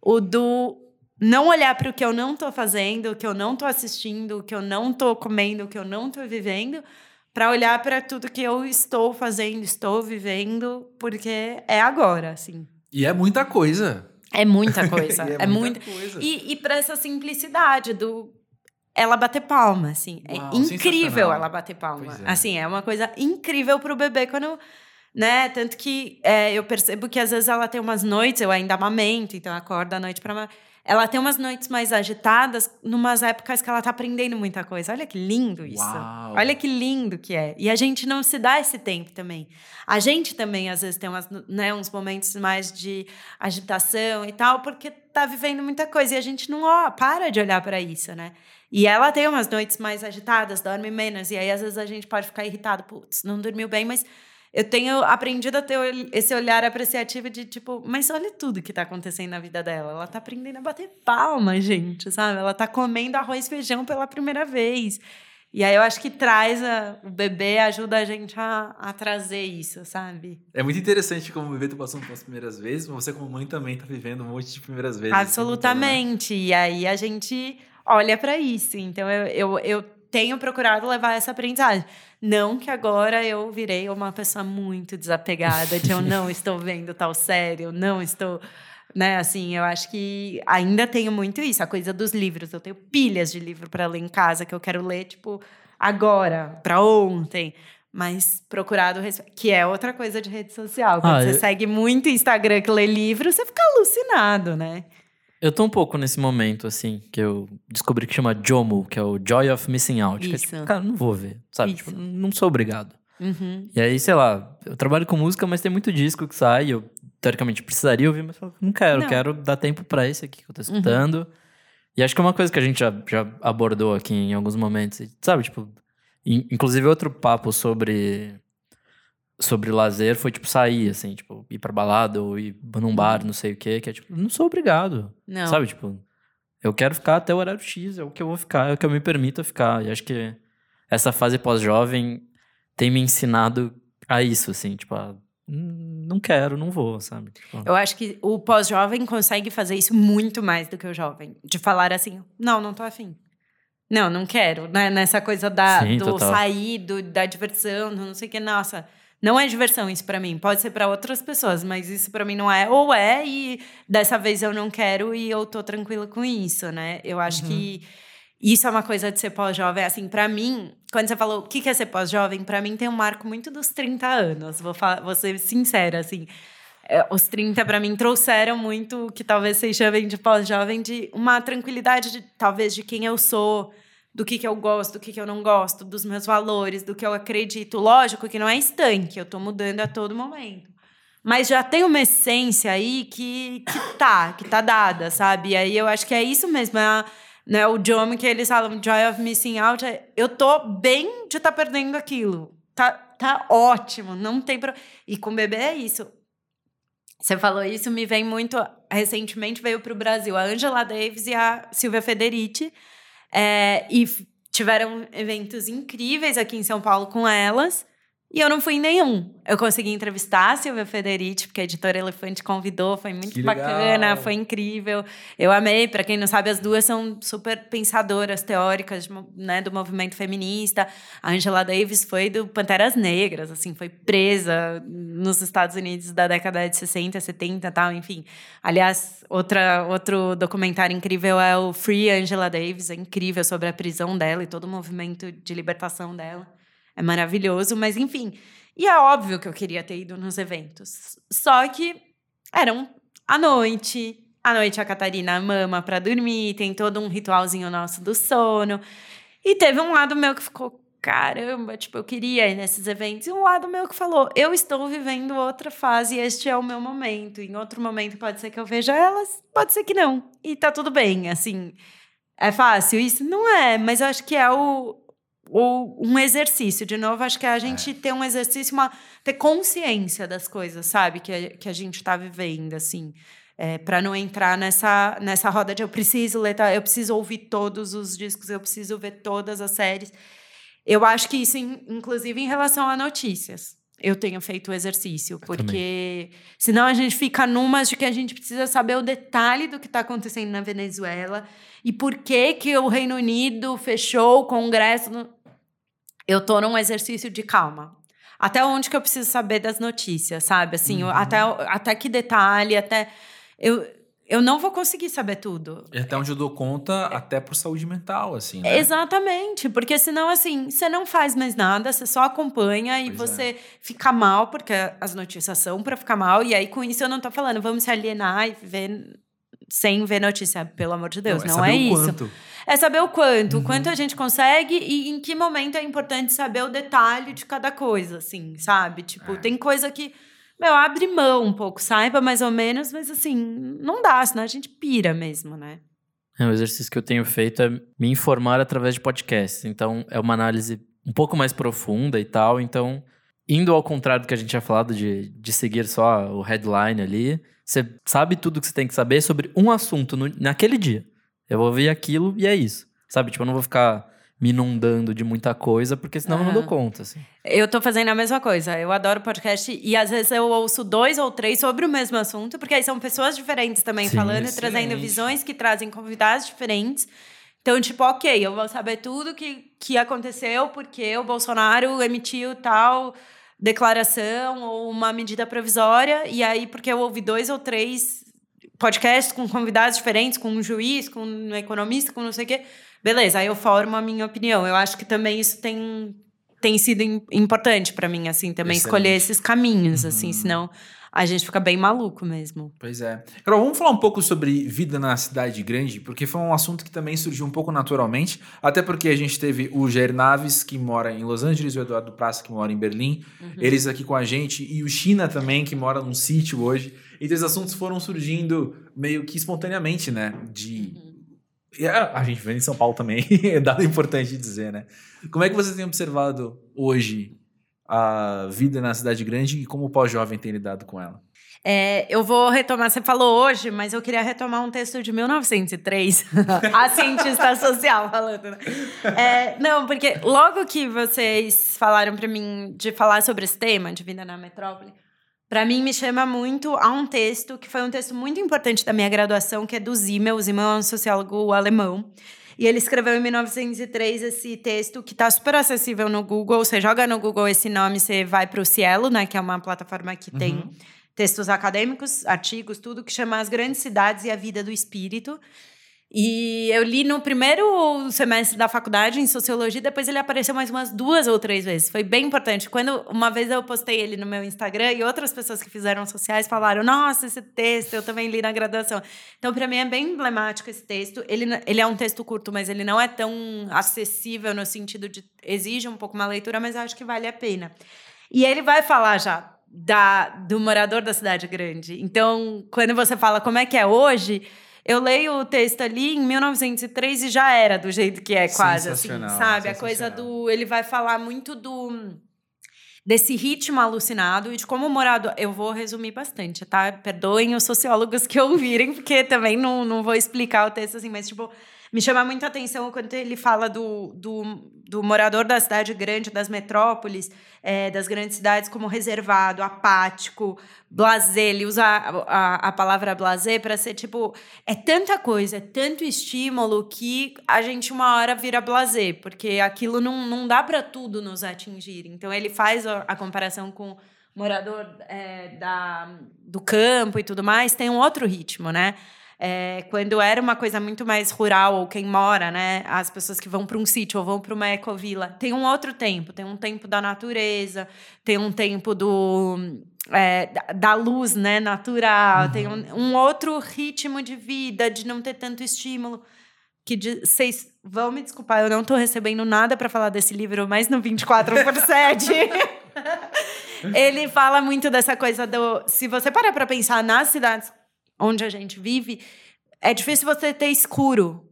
o do não olhar para o que eu não estou fazendo, o que eu não estou assistindo, o que eu não estou comendo, o que eu não estou vivendo, para olhar para tudo que eu estou fazendo, estou vivendo, porque é agora, assim. E é muita coisa. É muita coisa. é, é muita coisa. E, e para essa simplicidade do ela bater palma, assim. É Uau, é incrível ela bater palma. É. Assim, é uma coisa incrível para o bebê quando né? Tanto que é, eu percebo que às vezes ela tem umas noites, eu ainda amamento, então acordo à noite para ela tem umas noites mais agitadas, numas épocas que ela tá aprendendo muita coisa. Olha que lindo isso. Uau. Olha que lindo que é. E a gente não se dá esse tempo também. A gente também, às vezes, tem umas, né, uns momentos mais de agitação e tal, porque tá vivendo muita coisa. E a gente não ó, para de olhar para isso, né? E ela tem umas noites mais agitadas, dorme menos. E aí, às vezes, a gente pode ficar irritado. Putz, não dormiu bem, mas eu tenho aprendido a ter esse olhar apreciativo de tipo, mas olha tudo que tá acontecendo na vida dela. Ela tá aprendendo a bater palma, gente, sabe? Ela tá comendo arroz e feijão pela primeira vez. E aí eu acho que traz a, o bebê, ajuda a gente a, a trazer isso, sabe? É muito interessante como o bebê tá passando pelas primeiras vezes, mas você como mãe também tá vivendo um monte de primeiras vezes. Assim, Absolutamente. Assim, e aí a gente olha para isso. Então eu, eu, eu tenho procurado levar essa aprendizagem. Não que agora eu virei uma pessoa muito desapegada, de eu não estou vendo tal série, eu não estou. Né, assim, eu acho que ainda tenho muito isso, a coisa dos livros. Eu tenho pilhas de livro para ler em casa que eu quero ler, tipo, agora, para ontem. Mas procurado, que é outra coisa de rede social. Quando ah, você eu... segue muito Instagram que lê livro, você fica alucinado, né? Eu tô um pouco nesse momento, assim, que eu descobri que chama JOMO, que é o Joy of Missing Out. Isso. Que é tipo, cara, não vou ver, sabe? Tipo, não sou obrigado. Uhum. E aí, sei lá, eu trabalho com música, mas tem muito disco que sai, eu teoricamente precisaria ouvir, mas eu não quero, não. quero dar tempo para esse aqui que eu tô uhum. escutando. Uhum. E acho que é uma coisa que a gente já, já abordou aqui em alguns momentos, sabe? Tipo, inclusive outro papo sobre sobre lazer foi, tipo, sair, assim, tipo, ir pra balada ou ir num bar, não sei o quê, que é tipo, não sou obrigado. Não. Sabe, tipo, eu quero ficar até o horário X, é o que eu vou ficar, é o que eu me permito ficar. E acho que essa fase pós-jovem tem me ensinado a isso, assim, tipo, a, hum, não quero, não vou, sabe? Tipo... Eu acho que o pós-jovem consegue fazer isso muito mais do que o jovem. De falar assim, não, não tô afim. Não, não quero. Né? Nessa coisa da, Sim, do total. sair, do, da diversão, do não sei o que. Nossa, não é diversão isso para mim. Pode ser para outras pessoas, mas isso para mim não é. Ou é e dessa vez eu não quero e eu tô tranquila com isso, né? Eu acho uhum. que isso é uma coisa de ser pós-jovem. Assim, para mim, quando você falou o que é ser pós-jovem, para mim tem um marco muito dos 30 anos. Vou, falar, vou ser sincera, assim. É, os 30 para mim trouxeram muito que talvez vocês chamem de pós-jovem, de uma tranquilidade, de, talvez, de quem eu sou do que, que eu gosto, do que, que eu não gosto, dos meus valores, do que eu acredito. Lógico que não é estanque, eu estou mudando a todo momento. Mas já tem uma essência aí que, que tá, que tá dada, sabe? E aí eu acho que é isso mesmo. É né, o John que eles falam, Joy of Missing Out, é, eu tô bem de estar tá perdendo aquilo. Tá, tá ótimo, não tem problema. E com bebê é isso. Você falou isso, me vem muito. Recentemente veio para o Brasil a Angela Davis e a Silvia Federici é, e tiveram eventos incríveis aqui em São Paulo com elas. E eu não fui em nenhum. Eu consegui entrevistar a Silvia Federici, porque a editora Elefante convidou, foi muito que bacana, legal. foi incrível. Eu amei, para quem não sabe, as duas são super pensadoras teóricas né, do movimento feminista. A Angela Davis foi do Panteras Negras, assim, foi presa nos Estados Unidos da década de 60, 70 tal, enfim. Aliás, outra, outro documentário incrível é o Free Angela Davis, é incrível sobre a prisão dela e todo o movimento de libertação dela é maravilhoso, mas enfim. E é óbvio que eu queria ter ido nos eventos. Só que eram à noite. À noite a Catarina mama para dormir, tem todo um ritualzinho nosso do sono. E teve um lado meu que ficou, caramba, tipo, eu queria ir nesses eventos. E um lado meu que falou, eu estou vivendo outra fase e este é o meu momento. Em outro momento pode ser que eu veja elas, pode ser que não. E tá tudo bem, assim. É fácil isso? Não é, mas eu acho que é o, ou um exercício. De novo, acho que é a gente é. ter um exercício, uma, ter consciência das coisas, sabe? Que, a, que a gente está vivendo, assim. É, para não entrar nessa, nessa roda de eu preciso ler, eu preciso ouvir todos os discos, eu preciso ver todas as séries. Eu acho que isso, inclusive, em relação a notícias. Eu tenho feito o exercício, porque senão a gente fica numas de que a gente precisa saber o detalhe do que está acontecendo na Venezuela e por que, que o Reino Unido fechou o Congresso. Eu tô num exercício de calma. Até onde que eu preciso saber das notícias, sabe? Assim, uhum. até, até que detalhe, até. Eu, eu não vou conseguir saber tudo. E até onde eu dou conta, até por saúde mental, assim. Né? Exatamente, porque senão, assim, você não faz mais nada, você só acompanha e pois você é. fica mal, porque as notícias são para ficar mal, e aí com isso eu não tô falando, vamos se alienar e ver sem ver notícia. Pelo amor de Deus, não, é não é, isso. Quanto. É saber o quanto, uhum. o quanto a gente consegue e em que momento é importante saber o detalhe de cada coisa, assim, sabe? Tipo, é. tem coisa que, meu, abre mão um pouco, saiba mais ou menos, mas assim, não dá, senão a gente pira mesmo, né? É, o exercício que eu tenho feito é me informar através de podcasts. Então, é uma análise um pouco mais profunda e tal. Então, indo ao contrário do que a gente tinha falado de, de seguir só o headline ali, você sabe tudo que você tem que saber sobre um assunto no, naquele dia. Eu vou ver aquilo e é isso. Sabe? Tipo, eu não vou ficar me inundando de muita coisa, porque senão uhum. eu não dou conta. Assim. Eu tô fazendo a mesma coisa. Eu adoro podcast e às vezes eu ouço dois ou três sobre o mesmo assunto, porque aí são pessoas diferentes também sim, falando e trazendo visões que trazem convidados diferentes. Então, tipo, ok, eu vou saber tudo que, que aconteceu porque o Bolsonaro emitiu tal declaração ou uma medida provisória, e aí porque eu ouvi dois ou três podcasts com convidados diferentes, com um juiz, com um economista, com não sei o quê. Beleza, aí eu formo a minha opinião. Eu acho que também isso tem, tem sido importante para mim, assim, também Excelente. escolher esses caminhos, assim, uhum. senão a gente fica bem maluco mesmo. Pois é. Carol, vamos falar um pouco sobre vida na cidade grande, porque foi um assunto que também surgiu um pouco naturalmente, até porque a gente teve o Jair Naves, que mora em Los Angeles, o Eduardo Praça, que mora em Berlim, uhum. eles aqui com a gente, e o China também, que mora num sítio hoje. Então, esses assuntos foram surgindo meio que espontaneamente, né? De. Uhum. E a gente vem em São Paulo também, é dado importante dizer, né? Como é que você tem observado hoje a vida na cidade grande e como o pós-jovem tem lidado com ela? É, eu vou retomar, você falou hoje, mas eu queria retomar um texto de 1903, a cientista social falando. Né? É, não, porque logo que vocês falaram para mim de falar sobre esse tema, de vida na metrópole, para mim me chama muito a um texto que foi um texto muito importante da minha graduação, que é do Zimmel. O Zimmel é um sociólogo alemão. E ele escreveu em 1903 esse texto que está super acessível no Google. Você joga no Google esse nome, você vai para o Cielo, né, que é uma plataforma que uhum. tem textos acadêmicos, artigos, tudo que chama As Grandes Cidades e a Vida do Espírito. E eu li no primeiro semestre da faculdade em sociologia, depois ele apareceu mais umas duas ou três vezes. Foi bem importante. Quando uma vez eu postei ele no meu Instagram e outras pessoas que fizeram sociais falaram: "Nossa, esse texto eu também li na graduação". Então, para mim é bem emblemático esse texto. Ele ele é um texto curto, mas ele não é tão acessível no sentido de exige um pouco uma leitura, mas acho que vale a pena. E ele vai falar já da do morador da cidade grande. Então, quando você fala como é que é hoje, eu leio o texto ali em 1903 e já era do jeito que é, quase, assim, sabe? A coisa do. Ele vai falar muito do. Desse ritmo alucinado e de como o morador. Eu vou resumir bastante, tá? Perdoem os sociólogos que ouvirem, porque também não, não vou explicar o texto assim, mas, tipo, me chama muita atenção quando ele fala do, do, do morador da cidade grande, das metrópoles, é, das grandes cidades, como reservado, apático, blasé. Ele usa a, a, a palavra blasé para ser tipo. É tanta coisa, é tanto estímulo que a gente uma hora vira blasé, porque aquilo não, não dá para tudo nos atingir. Então ele faz a, a comparação com morador é, da, do campo e tudo mais, tem um outro ritmo, né? É, quando era uma coisa muito mais rural, ou quem mora, né? As pessoas que vão para um sítio ou vão para uma ecovila, tem um outro tempo, tem um tempo da natureza, tem um tempo do. É, da luz, né, natural, uhum. tem um, um, outro ritmo de vida, de não ter tanto estímulo. Que vocês vão me desculpar, eu não estou recebendo nada para falar desse livro, mas no 24 por 7. ele fala muito dessa coisa do. Se você parar para pensar nas cidades onde a gente vive, é difícil você ter escuro,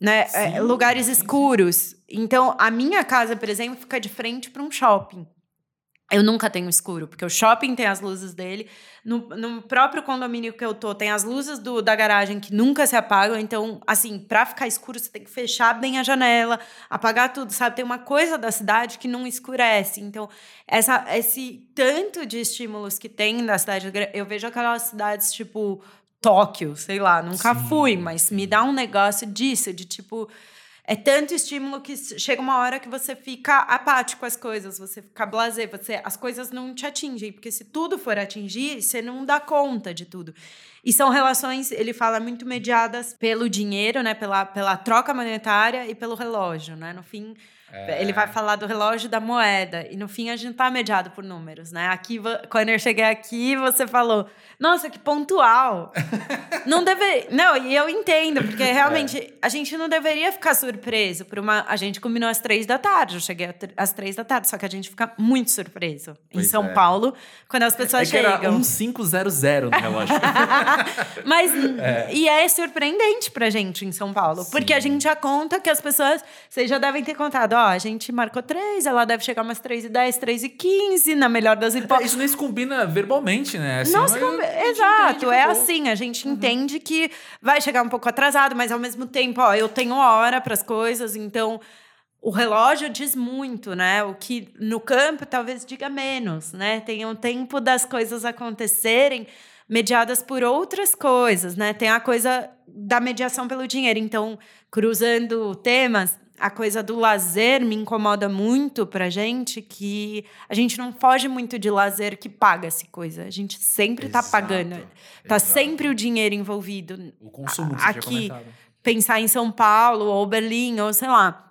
né? É, lugares escuros. Então, a minha casa, por exemplo, fica de frente para um shopping. Eu nunca tenho escuro, porque o shopping tem as luzes dele. No, no próprio condomínio que eu tô, tem as luzes do, da garagem que nunca se apagam. Então, assim, para ficar escuro, você tem que fechar bem a janela, apagar tudo, sabe? Tem uma coisa da cidade que não escurece. Então, essa, esse tanto de estímulos que tem na cidade, eu vejo aquelas cidades tipo Tóquio, sei lá, nunca Sim. fui, mas me dá um negócio disso, de tipo. É tanto estímulo que chega uma hora que você fica apático às coisas, você fica blasé, você, as coisas não te atingem, porque se tudo for atingir, você não dá conta de tudo. E são relações, ele fala, muito mediadas pelo dinheiro, né, pela, pela troca monetária e pelo relógio, né? No fim, É. Ele vai falar do relógio da moeda. E no fim a gente tá mediado por números, né? Aqui, quando eu cheguei aqui, você falou: Nossa, que pontual. não deve. Não, e eu entendo, porque realmente é. a gente não deveria ficar surpreso por uma. A gente combinou às três da tarde. Eu cheguei às três da tarde, só que a gente fica muito surpreso pois em São é. Paulo quando as pessoas é chegam. Era 1500 no relógio. Mas. É. E é surpreendente pra gente em São Paulo, Sim. porque a gente já conta que as pessoas. Vocês já devem ter contado ó, a gente marcou três, ela deve chegar umas três e dez, três e quinze, na melhor das hipóteses. Isso nem se combina verbalmente, né? Assim, não se combina, exato, é assim, a gente uhum. entende que vai chegar um pouco atrasado, mas ao mesmo tempo, ó, eu tenho hora para as coisas, então o relógio diz muito, né? O que no campo talvez diga menos, né? Tem um tempo das coisas acontecerem mediadas por outras coisas, né? Tem a coisa da mediação pelo dinheiro. Então, cruzando temas, a coisa do lazer me incomoda muito pra gente, que a gente não foge muito de lazer que paga-se coisa. A gente sempre tá exato, tá pagando. Tá exato. sempre o dinheiro envolvido. O consumo Aqui, pensar em São Paulo ou Berlim, ou sei lá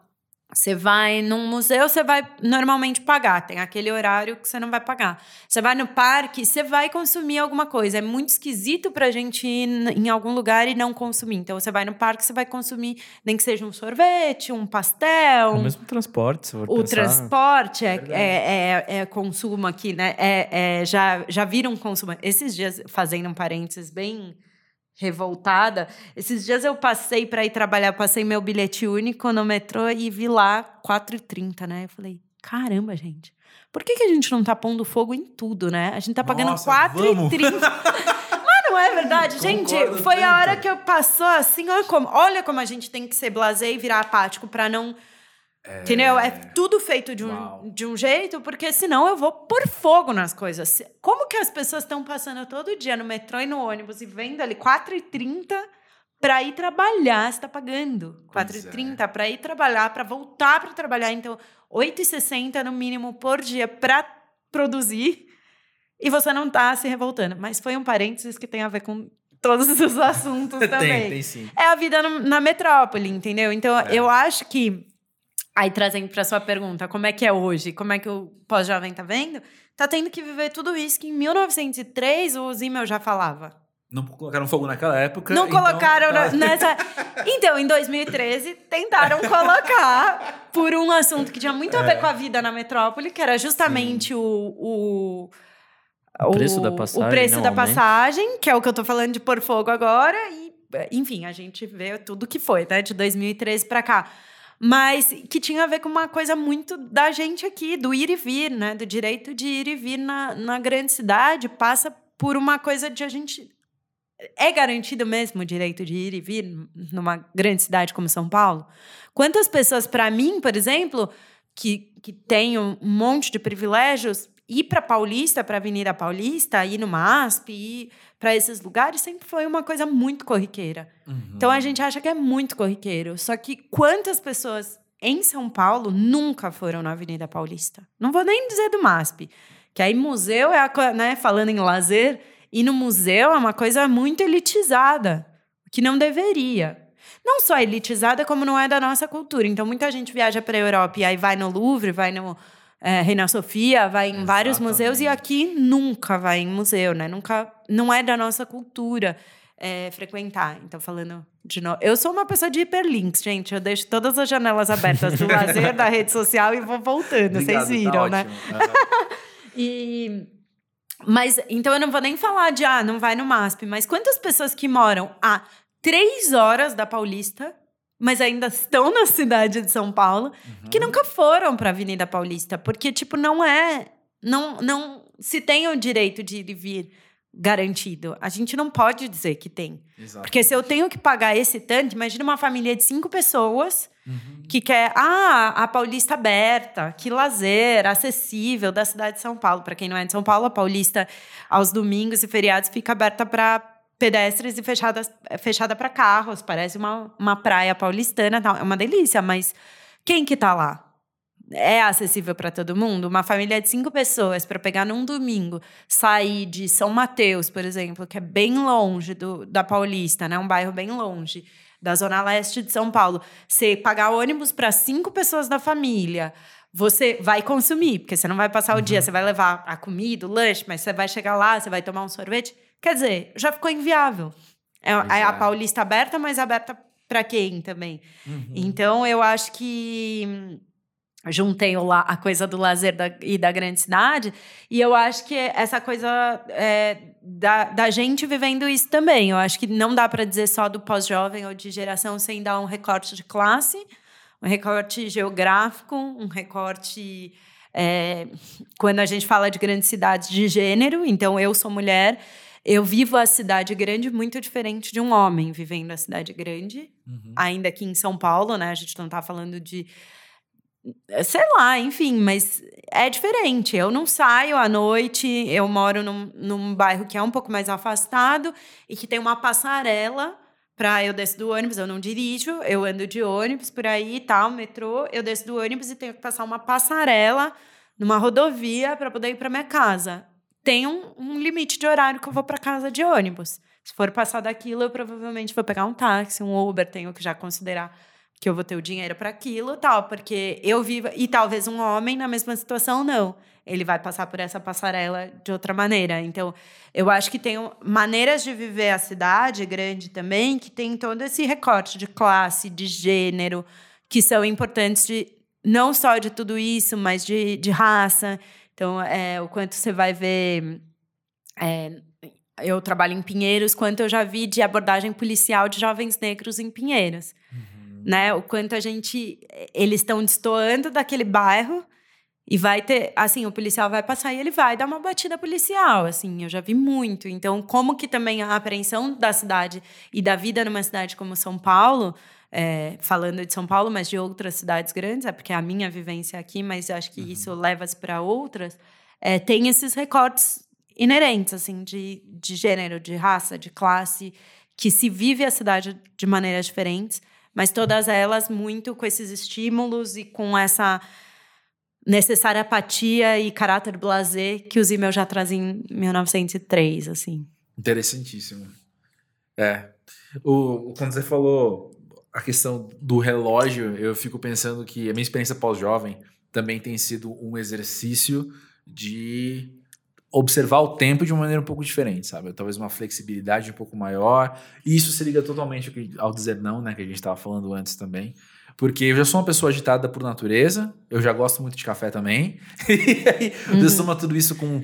você vai num museu, você vai normalmente pagar, tem aquele horário que você não vai pagar. Você vai no parque, você vai consumir alguma coisa. É muito esquisito pra gente ir em algum lugar e não consumir. Então você vai no parque, você vai consumir, nem que seja um sorvete, um pastel. O mesmo transporte, se for O pensar. transporte é, é, é, é, consumo aqui, né? É, é, já, já viram consumo. Esses dias, fazendo um parênteses bem revoltada. Esses dias eu passei para ir trabalhar, passei meu bilhete único no metrô e vi lá 4,30, né? Eu falei, caramba, gente. Por que, que a gente não tá pondo fogo em tudo, né? A gente tá pagando 4,30. Mas não é verdade, gente. Foi a hora que eu passou assim, olha como, olha como a gente tem que ser blasé e virar apático para não é... Entendeu? É tudo feito de um, de um jeito, porque senão eu vou pôr fogo nas coisas. Como que as pessoas estão passando todo dia no metrô e no ônibus e vendo ali 4h30 para ir trabalhar? Você está pagando 4h30 é. para ir trabalhar, para voltar para trabalhar. Então, 8,60 no mínimo por dia para produzir e você não está se revoltando. Mas foi um parênteses que tem a ver com todos os assuntos também. tem, tem sim. É a vida no, na metrópole, entendeu? Então, é. eu acho que Aí trazendo para sua pergunta, como é que é hoje? Como é que o pós-jovem tá vendo? Tá tendo que viver tudo isso que em 1903 o Zimmel já falava. Não colocaram fogo naquela época. Não então, colocaram tá... nessa. Então, em 2013, tentaram colocar por um assunto que tinha muito a ver é. com a vida na metrópole, que era justamente o, o, o, preço da passagem. O preço da passagem, que é o que eu tô falando de pôr fogo agora. E, enfim, a gente vê tudo que foi, né? De 2013 para cá mas que tinha a ver com uma coisa muito da gente aqui, do ir e vir, né? Do direito de ir e vir na, na grande cidade, passa por uma coisa de a gente. É garantido mesmo o direito de ir e vir numa grande cidade como São Paulo? Quantas pessoas, para mim, por exemplo, que, que tem um monte de privilégios, ir para Paulista, para Avenida Paulista, ir no MASP, ir para esses lugares, sempre foi uma coisa muito corriqueira. Uhum. Então a gente acha que é muito corriqueiro. Só que quantas pessoas em São Paulo nunca foram na Avenida Paulista? Não vou nem dizer do MASP, que aí museu é a, né, falando em lazer, e no museu é uma coisa muito elitizada, que não deveria. Não só elitizada, como não é da nossa cultura. Então, muita gente viaja para a Europa e aí vai no Louvre, vai no é, Reina Sofia, vai em Exatamente. vários museus e aqui nunca vai em museu, né? Nunca, não é da nossa cultura é, frequentar. Então, falando de novo. Eu sou uma pessoa de hiperlinks, gente. Eu deixo todas as janelas abertas do lazer, da rede social e vou voltando. Obrigado, Vocês tá viram, tá né? Uhum. e. Mas, então eu não vou nem falar de, ah, não vai no MASP, mas quantas pessoas que moram a três horas da Paulista mas ainda estão na cidade de São Paulo, uhum. que nunca foram para a Avenida Paulista, porque tipo não é, não não se tem o direito de ir e vir garantido. A gente não pode dizer que tem. Exato. Porque se eu tenho que pagar esse tanto, imagina uma família de cinco pessoas uhum. que quer, ah, a Paulista aberta, que lazer, acessível da cidade de São Paulo. Para quem não é de São Paulo, a Paulista aos domingos e feriados fica aberta para pedestres e fechada, fechada para carros. Parece uma, uma praia paulistana, é uma delícia, mas quem que tá lá? É acessível para todo mundo? Uma família de cinco pessoas para pegar num domingo, sair de São Mateus, por exemplo, que é bem longe do, da Paulista, né? Um bairro bem longe. da Zona Leste de São Paulo. Você pagar ônibus para cinco pessoas da família, você vai consumir, porque você não vai passar o dia, uhum. você vai levar a comida, o lanche, mas você vai chegar lá, você vai tomar um sorvete. Quer dizer, já ficou inviável. É, é a Paulista aberta, mas aberta para quem também? Uhum. Então, eu acho que juntei lá a coisa do lazer da, e da grande cidade, e eu acho que essa coisa é, da, da gente vivendo isso também. Eu acho que não dá para dizer só do pós-jovem ou de geração sem dar um recorte de classe, um recorte geográfico, um recorte. É, quando a gente fala de grandes cidades de gênero, então eu sou mulher, eu vivo a cidade grande muito diferente de um homem vivendo a cidade grande, uhum. ainda aqui em São Paulo, né? A gente não está falando de eh, sei lá, enfim, mas é diferente. Eu não saio à noite, eu moro num, num bairro que é um pouco mais afastado e que tem uma passarela para eu descer do ônibus, eu não dirijo, eu ando de ônibus por aí e tal, metrô, eu desço do ônibus e tenho que passar uma passarela numa rodovia para poder ir para minha casa. Tem um, um, limite de horário que eu vou para casa de ônibus. Se for passar daquilo, eu provavelmente vou pegar um táxi, um Uber, tenho que já considerar que eu vou ter o dinheiro para aquilo, tal, porque eu vivo e talvez um homem na mesma situação não, ele vai passar por essa passarela de outra maneira. Então, eu acho que tem maneiras de viver a cidade grande também que tem todo esse recorte de classe, de gênero, que são importantes de não só de tudo isso, mas de, de raça. Então, é, o quanto você vai ver é, eu trabalho em Pinheiros, quanto eu já vi de abordagem policial de jovens negros em Pinheiros. Uhum né? O quanto a gente. Eles estão destoando daquele bairro e vai ter. Assim, o policial vai passar e ele vai dar uma batida policial. Assim, eu já vi muito. Então, como que também a apreensão da cidade e da vida numa cidade como São Paulo. É, falando de São Paulo, mas de outras cidades grandes, é porque é a minha vivência aqui, mas eu acho que uhum. isso leva-se para outras, é, tem esses recortes inerentes, assim, de, de gênero, de raça, de classe, que se vive a cidade de maneiras diferentes mas todas elas muito com esses estímulos e com essa necessária apatia e caráter blasé que os e-mails já trazem em 1903, assim. Interessantíssimo. É. O, quando você falou a questão do relógio, eu fico pensando que a minha experiência pós-jovem também tem sido um exercício de observar o tempo de uma maneira um pouco diferente, sabe? Talvez uma flexibilidade um pouco maior. E isso se liga totalmente ao dizer não, né? Que a gente estava falando antes também. Porque eu já sou uma pessoa agitada por natureza, eu já gosto muito de café também. e aí, uhum. soma tudo isso com,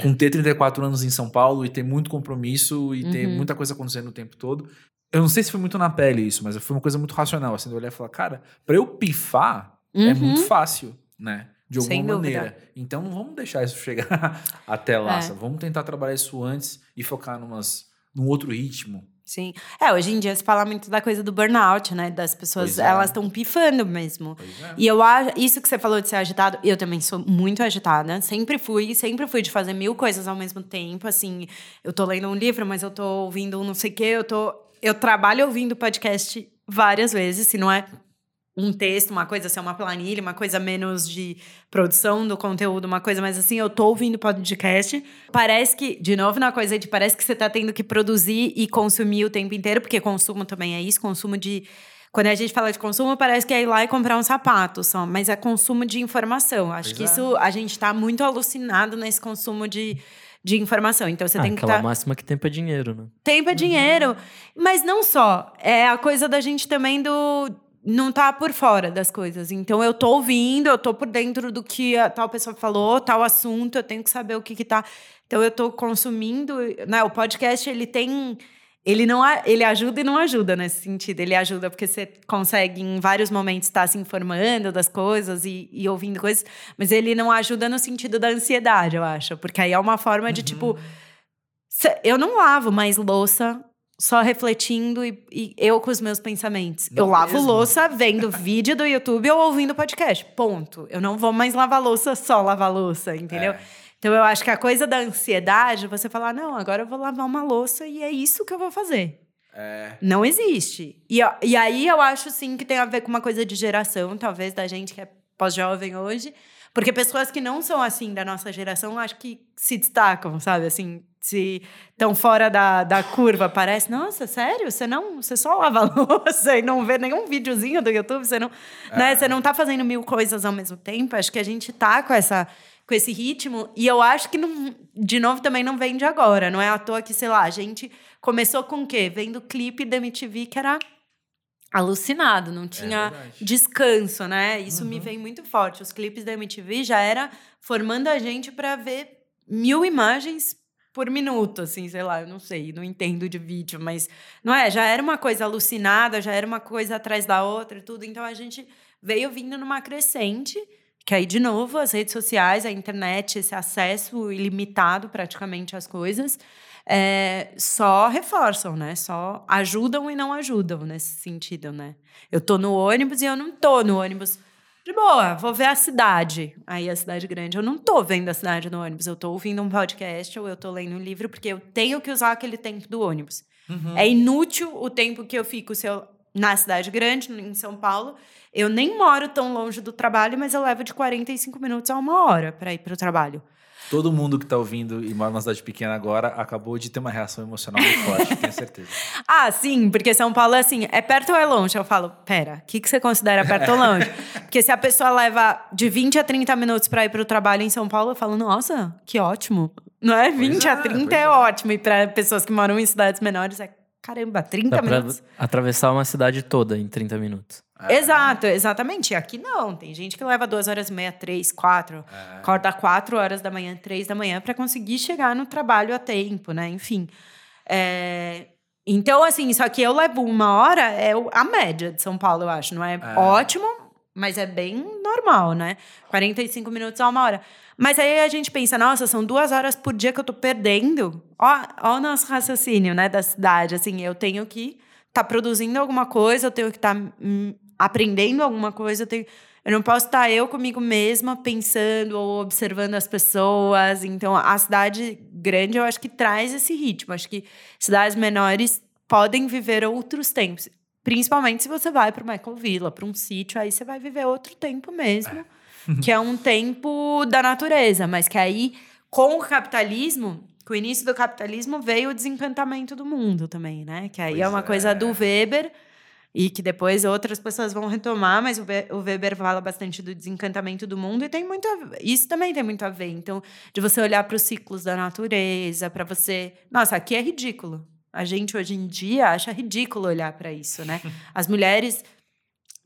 com ter 34 anos em São Paulo e ter muito compromisso e ter uhum. muita coisa acontecendo o tempo todo. Eu não sei se foi muito na pele isso, mas foi uma coisa muito racional, assim, de olhar e falar, cara, para eu pifar é uhum. é muito fácil, né? de alguma Sem maneira. Dúvida. Então não vamos deixar isso chegar até lá. É. Vamos tentar trabalhar isso antes e focar numas, num outro ritmo. Sim. É, hoje em dia se fala muito da coisa do burnout, né? Das pessoas, é. elas estão pifando mesmo. É. E eu acho, isso que você falou de ser agitado, eu também sou muito agitada. Sempre fui, sempre fui de fazer mil coisas ao mesmo tempo. Assim, eu tô lendo um livro, mas eu tô ouvindo um não sei o quê, eu tô. Eu trabalho ouvindo podcast várias vezes, se não é um texto, uma coisa assim, uma planilha, uma coisa menos de produção do conteúdo, uma coisa mais assim, eu tô ouvindo podcast. Parece que, de novo na coisa de parece que você tá tendo que produzir e consumir o tempo inteiro, porque consumo também é isso, consumo de quando a gente fala de consumo, parece que é ir lá e comprar um sapato só, mas é consumo de informação. Acho pois que é. isso a gente está muito alucinado nesse consumo de, de informação. Então você ah, tem que aquela tá... máxima que tempo é dinheiro, né? Tempo é dinheiro, uhum. mas não só. É a coisa da gente também do não tá por fora das coisas. Então eu tô ouvindo, eu tô por dentro do que a tal pessoa falou, tal assunto, eu tenho que saber o que que tá. Então eu tô consumindo, né? O podcast ele tem ele não ele ajuda e não ajuda nesse sentido. Ele ajuda porque você consegue em vários momentos estar se informando das coisas e, e ouvindo coisas, mas ele não ajuda no sentido da ansiedade, eu acho, porque aí é uma forma de tipo uhum. eu não lavo mais louça só refletindo e, e, eu com os meus pensamentos. Não eu lavo mesmo? louça vendo vídeo do YouTube ou ouvindo podcast. Ponto. Eu não vou mais lavar louça só lavar louça, entendeu? É. Então eu acho que a coisa da ansiedade, você falar, não, agora eu vou lavar uma louça e é isso que eu vou fazer. É. Não existe. E, e aí eu acho sim que tem a ver com uma coisa de geração, talvez, da gente que é pós-jovem hoje. Porque pessoas que não são assim da nossa geração, acho que se destacam, sabe? Assim, se estão fora da, da curva, parece, nossa, sério? Você não, você só lava a louça e não vê nenhum videozinho do YouTube, você não, é. né, você não tá fazendo mil coisas ao mesmo tempo. Acho que a gente tá com essa com esse ritmo e eu acho que não, de novo também não vem de agora, não é à toa que, sei lá, a gente começou com o quê? Vendo clipe da MTV que era alucinado, não tinha é descanso, né? Isso uhum. me vem muito forte. Os clipes da MTV já era formando a gente para ver mil imagens por minuto, assim, sei lá, eu não sei, não entendo de vídeo, mas não é, já era uma coisa alucinada, já era uma coisa atrás da outra e tudo, então a gente veio vindo numa crescente, que aí de novo as redes sociais, a internet, esse acesso ilimitado praticamente às coisas, é, só reforçam, né? Só ajudam e não ajudam nesse sentido, né? Eu tô no ônibus e eu não tô no ônibus de boa, vou ver a cidade. Aí a cidade grande. Eu não tô vendo a cidade no ônibus. Eu tô ouvindo um podcast ou eu tô lendo um livro, porque eu tenho que usar aquele tempo do ônibus. Uhum. É inútil o tempo que eu fico se eu, na cidade grande, em São Paulo. Eu nem moro tão longe do trabalho, mas eu levo de 45 minutos a uma hora para ir para o trabalho. Todo mundo que está ouvindo e mora numa cidade pequena agora acabou de ter uma reação emocional muito forte, tenho certeza. Ah, sim, porque São Paulo é assim, é perto ou é longe? Eu falo, pera, o que, que você considera perto ou longe? Porque se a pessoa leva de 20 a 30 minutos para ir para o trabalho em São Paulo, eu falo, nossa, que ótimo. Não é? 20 é, a 30 é, é, ótimo. E para pessoas que moram em cidades menores, é caramba, 30 Dá minutos. atravessar uma cidade toda em 30 minutos. É. Exato, exatamente. Aqui não. Tem gente que leva duas horas e meia, três, quatro. É. Acorda quatro horas da manhã, três da manhã, para conseguir chegar no trabalho a tempo, né? Enfim. É... Então, assim, isso aqui eu levo uma hora, é a média de São Paulo, eu acho. Não é, é. ótimo, mas é bem normal, né? 45 minutos a uma hora. Mas aí a gente pensa, nossa, são duas horas por dia que eu tô perdendo. Ó, ó o nosso raciocínio, né, da cidade. Assim, eu tenho que estar tá produzindo alguma coisa, eu tenho que estar tá, hum, aprendendo alguma coisa, eu, tenho, eu não posso estar eu comigo mesma pensando ou observando as pessoas. Então, a cidade grande eu acho que traz esse ritmo. Acho que cidades menores podem viver outros tempos. Principalmente se você vai para uma ecovila, para um sítio, aí você vai viver outro tempo mesmo, é. que é um tempo da natureza, mas que aí, com o capitalismo, com o início do capitalismo, veio o desencantamento do mundo também, né? Que aí pois é uma é. coisa do Weber e que depois outras pessoas vão retomar, mas o Weber fala bastante do desencantamento do mundo e tem muito ver, isso também tem muito a ver. Então, de você olhar para os ciclos da natureza, para você, nossa, aqui é ridículo. A gente hoje em dia acha ridículo olhar para isso, né? As mulheres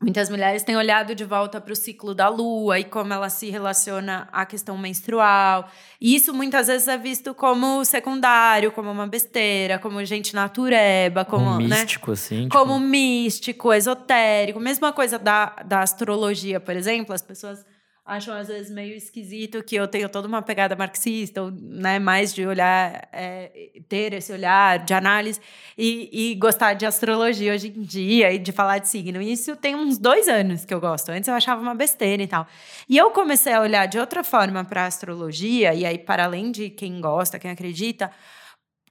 Muitas mulheres têm olhado de volta para o ciclo da lua e como ela se relaciona à questão menstrual. E isso muitas vezes é visto como secundário, como uma besteira, como gente natureba, como. Um né? místico, assim. Tipo... Como místico, esotérico. Mesma coisa da, da astrologia, por exemplo. As pessoas acham às vezes meio esquisito que eu tenho toda uma pegada marxista, ou, né, mais de olhar, é, ter esse olhar de análise e, e, gostar de astrologia hoje em dia e de falar de signo. Isso tem uns dois anos que eu gosto. Antes eu achava uma besteira e tal. E eu comecei a olhar de outra forma para astrologia, e aí, para além de quem gosta, quem acredita,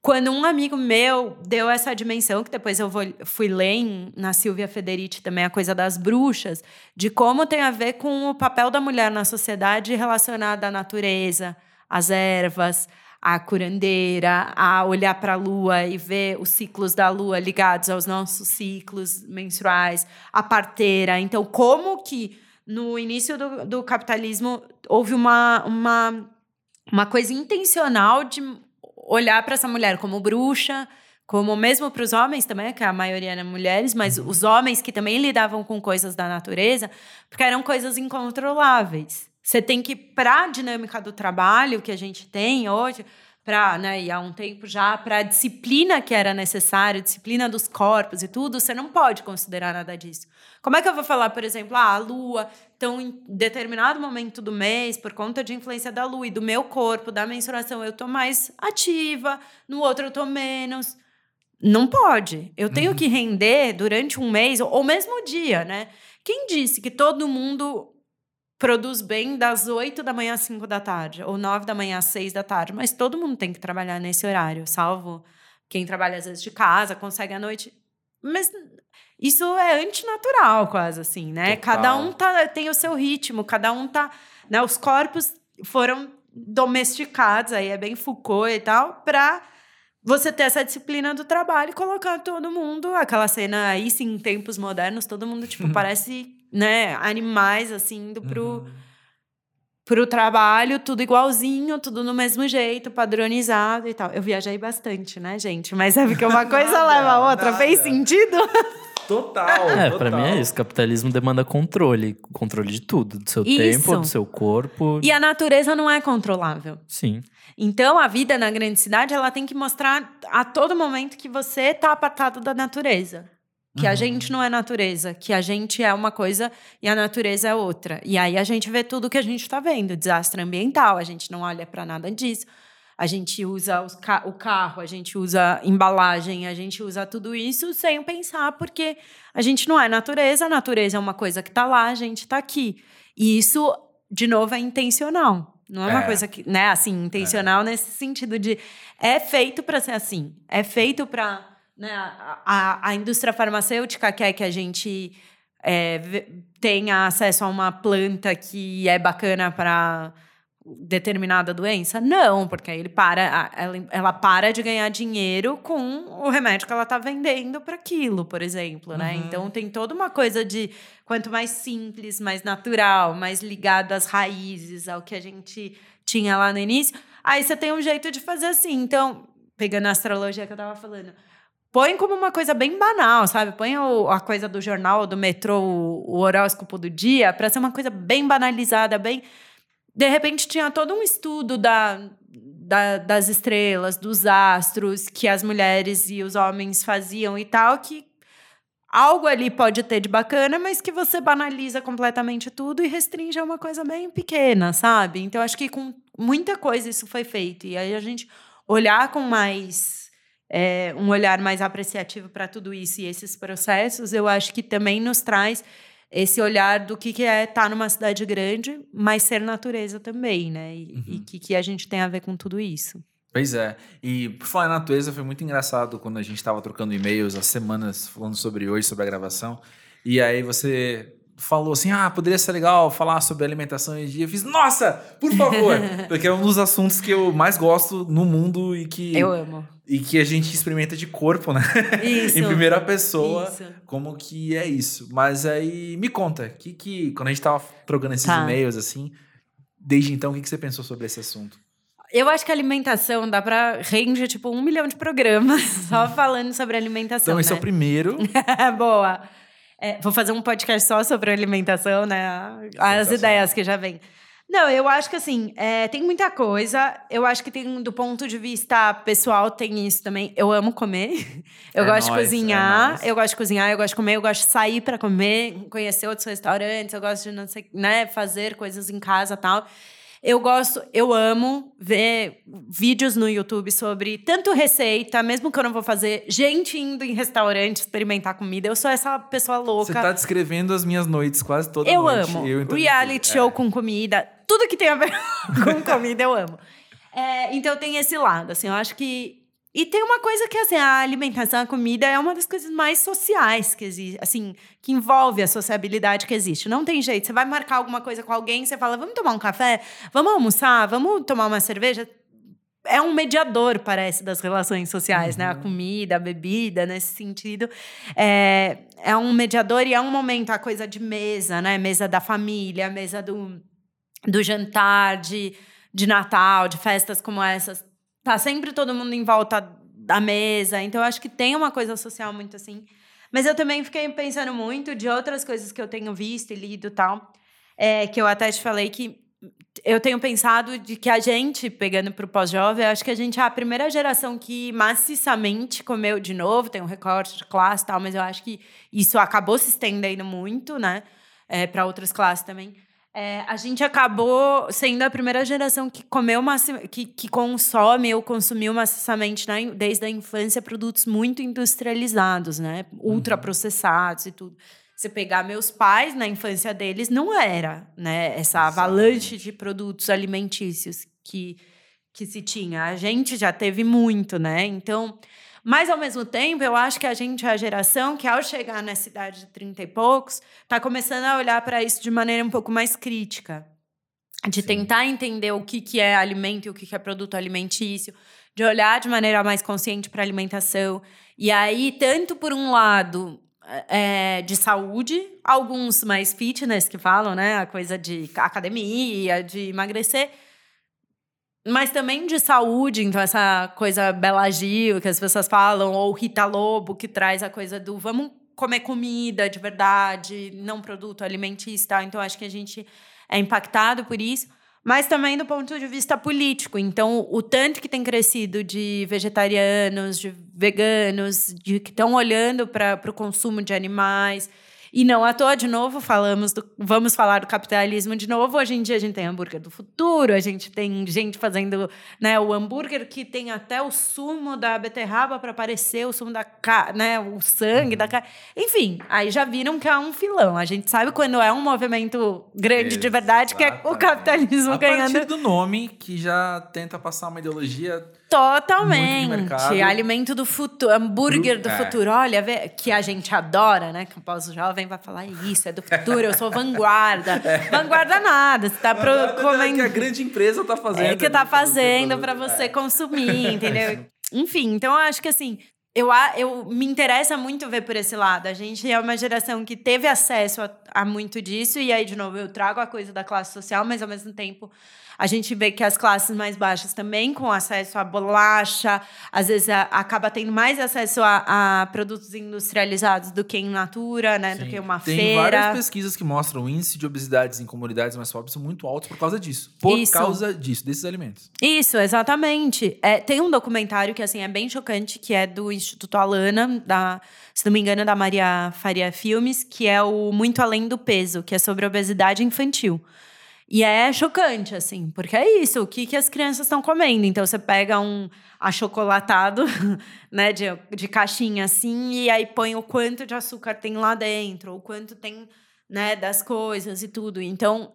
quando um amigo meu deu essa dimensão, que depois eu vou, fui ler na Silvia Federici também, a coisa das bruxas, de como tem a ver com o papel da mulher na sociedade relacionada à natureza, às ervas, à curandeira, a olhar para a lua e ver os ciclos da lua ligados aos nossos ciclos menstruais, a parteira. Então, como que no início do, do capitalismo houve uma, uma, uma coisa intencional de olhar para essa mulher como bruxa, como mesmo para os homens também, que a maioria eram mulheres, mas uhum. os homens que também lidavam com coisas da natureza, porque eram coisas incontroláveis. Você tem que, para a dinâmica do trabalho que a gente tem hoje, para, né, e há um tempo já, para a disciplina que era necessária, disciplina dos corpos e tudo, você não pode considerar nada disso. Como é que eu vou falar, por exemplo, ah, a lua, então em determinado momento do mês, por conta de influência da lua e do meu corpo, da menstruação, eu tô mais ativa, no outro eu tô menos. Não pode. Eu tenho uhum. que render durante um mês, ou mesmo dia, né? Quem disse que todo mundo produz bem das 8 da manhã às 5 da tarde, ou 9 da manhã às 6 da tarde, mas todo mundo tem que trabalhar nesse horário, salvo quem trabalha às vezes de casa, consegue à noite. Mas isso é antinatural, quase assim, né? Total. Cada um tá, tem o seu ritmo, cada um tá. Né, os corpos foram domesticados, aí é bem Foucault e tal, para você ter essa disciplina do trabalho e colocar todo mundo, aquela cena aí sim, em tempos modernos, todo mundo, tipo, parece, né, animais, assim, indo pro, uhum. pro trabalho, tudo igualzinho, tudo no mesmo jeito, padronizado e tal. Eu viajei bastante, né, gente? Mas é porque uma coisa nada, leva a outra. Nada. Fez sentido? Total. É, total. pra mim é isso. Capitalismo demanda controle. Controle de tudo. Do seu isso. tempo, do seu corpo. E a natureza não é controlável. Sim. Então, a vida na grande cidade, ela tem que mostrar a todo momento que você tá apartado da natureza. Que uhum. a gente não é natureza, que a gente é uma coisa e a natureza é outra. E aí a gente vê tudo que a gente está vendo, desastre ambiental, a gente não olha para nada disso a gente usa ca o carro, a gente usa embalagem, a gente usa tudo isso sem pensar, porque a gente não é natureza, a natureza é uma coisa que está lá, a gente está aqui. E isso, de novo, é intencional. Não é uma é. coisa que, né, assim, intencional é. nesse sentido de é feito para ser assim, é feito para, né, a, a indústria farmacêutica quer que a gente é, tenha acesso a uma planta que é bacana para determinada doença? Não, porque aí ele para, ela, ela para de ganhar dinheiro com o remédio que ela está vendendo para aquilo, por exemplo, né? Uhum. Então tem toda uma coisa de quanto mais simples, mais natural, mais ligado às raízes, ao que a gente tinha lá no início, aí você tem um jeito de fazer assim. Então, pegando a astrologia que eu estava falando, põe como uma coisa bem banal, sabe? Põe o, a coisa do jornal, do metrô, o, o horóscopo do dia, para ser uma coisa bem banalizada, bem de repente tinha todo um estudo da, da, das estrelas, dos astros, que as mulheres e os homens faziam e tal, que algo ali pode ter de bacana, mas que você banaliza completamente tudo e restringe a uma coisa bem pequena, sabe? Então, acho que com muita coisa isso foi feito. E aí a gente olhar com mais. É, um olhar mais apreciativo para tudo isso e esses processos, eu acho que também nos traz esse olhar do que, que é estar tá numa cidade grande, mas ser natureza também, né? E o uhum. que, que a gente tem a ver com tudo isso. Pois é. E por falar em natureza, foi muito engraçado quando a gente estava trocando e-mails há semanas falando sobre hoje, sobre a gravação. E aí você falou assim: ah, poderia ser legal falar sobre alimentação e dia. Eu fiz, nossa, por favor! Porque é um dos assuntos que eu mais gosto no mundo e que. Eu amo. E que a gente experimenta de corpo, né? Isso. em primeira pessoa, isso. como que é isso. Mas aí, me conta, que que, quando a gente tava trocando esses tá. e-mails, assim, desde então, o que, que você pensou sobre esse assunto? Eu acho que alimentação dá pra rende tipo um milhão de programas só falando sobre alimentação. Então, esse né? é o primeiro. Boa. É, vou fazer um podcast só sobre alimentação, né? As ideias que já vêm. Não, eu acho que assim, é, tem muita coisa. Eu acho que tem, do ponto de vista pessoal, tem isso também. Eu amo comer. Eu é gosto nóis, de cozinhar. É eu gosto de cozinhar, eu gosto de comer, eu gosto de sair para comer, conhecer outros restaurantes, eu gosto de não sei, né, fazer coisas em casa tal. Eu gosto, eu amo ver vídeos no YouTube sobre tanto receita, mesmo que eu não vou fazer, gente indo em restaurante experimentar comida. Eu sou essa pessoa louca. Você tá descrevendo as minhas noites quase toda eu noite. Amo. Eu amo. Reality é. show com comida. Tudo que tem a ver com comida eu amo. É, então tem esse lado, assim, eu acho que e tem uma coisa que, assim, a alimentação, a comida é uma das coisas mais sociais que existe, assim, que envolve a sociabilidade que existe. Não tem jeito. Você vai marcar alguma coisa com alguém, você fala, vamos tomar um café? Vamos almoçar? Vamos tomar uma cerveja? É um mediador, parece, das relações sociais, uhum. né? A uhum. comida, a bebida, nesse sentido. É, é um mediador e é um momento, a coisa de mesa, né? Mesa da família, mesa do, do jantar, de, de Natal, de festas como essas tá sempre todo mundo em volta da mesa. Então, eu acho que tem uma coisa social muito assim. Mas eu também fiquei pensando muito de outras coisas que eu tenho visto e lido e tal. É, que eu até te falei que eu tenho pensado de que a gente, pegando para o pós-jovem, acho que a gente é a primeira geração que maciçamente comeu de novo, tem um recorte de classe e tal, mas eu acho que isso acabou se estendendo muito, né? É, para outras classes também. É, a gente acabou sendo a primeira geração que comeu que, que consome ou consumiu maciçamente na, desde a infância produtos muito industrializados, né? Uhum. Ultraprocessados e tudo. Você pegar meus pais, na infância deles, não era, né? Essa avalanche de produtos alimentícios que, que se tinha. A gente já teve muito, né? Então, mas, ao mesmo tempo, eu acho que a gente é a geração que, ao chegar nessa idade de 30 e poucos, está começando a olhar para isso de maneira um pouco mais crítica. de Sim. tentar entender o que, que é alimento e o que, que é produto alimentício, de olhar de maneira mais consciente para a alimentação. E aí, tanto por um lado é, de saúde, alguns mais fitness que falam, né? A coisa de academia, de emagrecer. Mas também de saúde, então essa coisa Bela Gil que as pessoas falam, ou Rita Lobo, que traz a coisa do vamos comer comida de verdade, não produto alimentício, tá? Então acho que a gente é impactado por isso mas também do ponto de vista político. Então, o tanto que tem crescido de vegetarianos, de veganos, de que estão olhando para o consumo de animais, e não à toa, de novo, falamos do, vamos falar do capitalismo de novo. Hoje em dia a gente tem hambúrguer do futuro, a gente tem gente fazendo né, o hambúrguer que tem até o sumo da beterraba para aparecer o sumo da né, o sangue da carne. Enfim, aí já viram que é um filão. A gente sabe quando é um movimento grande de verdade que é o capitalismo a ganhando. A partir do nome que já tenta passar uma ideologia Totalmente. Alimento do futuro, hambúrguer do é. futuro. Olha, que a gente adora, né? Que o pós-jovem vai falar isso, é do futuro, eu sou vanguarda. É. Vanguarda nada, você tá pro, comendo... É que a grande empresa tá fazendo. É que tá fazendo para você consumir, entendeu? Enfim, então eu acho que assim, eu, eu me interessa muito ver por esse lado. A gente é uma geração que teve acesso a, a muito disso, e aí, de novo, eu trago a coisa da classe social, mas ao mesmo tempo a gente vê que as classes mais baixas também, com acesso à bolacha, às vezes a, acaba tendo mais acesso a, a, produtos industrializados do que em natura, né? Sim. Do que uma Tem feira. Tem várias pesquisas que mostram o índice de obesidades em comunidades mais pobres muito altos por causa disso. Por Isso. causa disso, desses alimentos. Isso, exatamente. É, tem um documentário que assim é bem chocante, que é do Instituto Alana, da, se não me engano, da Maria Faria Filmes, que é o Muito Além do Peso, que é sobre obesidade infantil. E é chocante, assim, porque é isso, o que, que as crianças estão comendo. Então, você pega um achocolatado, né, de, de caixinha assim, e aí põe o quanto de açúcar tem lá dentro, o quanto tem, né, das coisas e tudo. Então,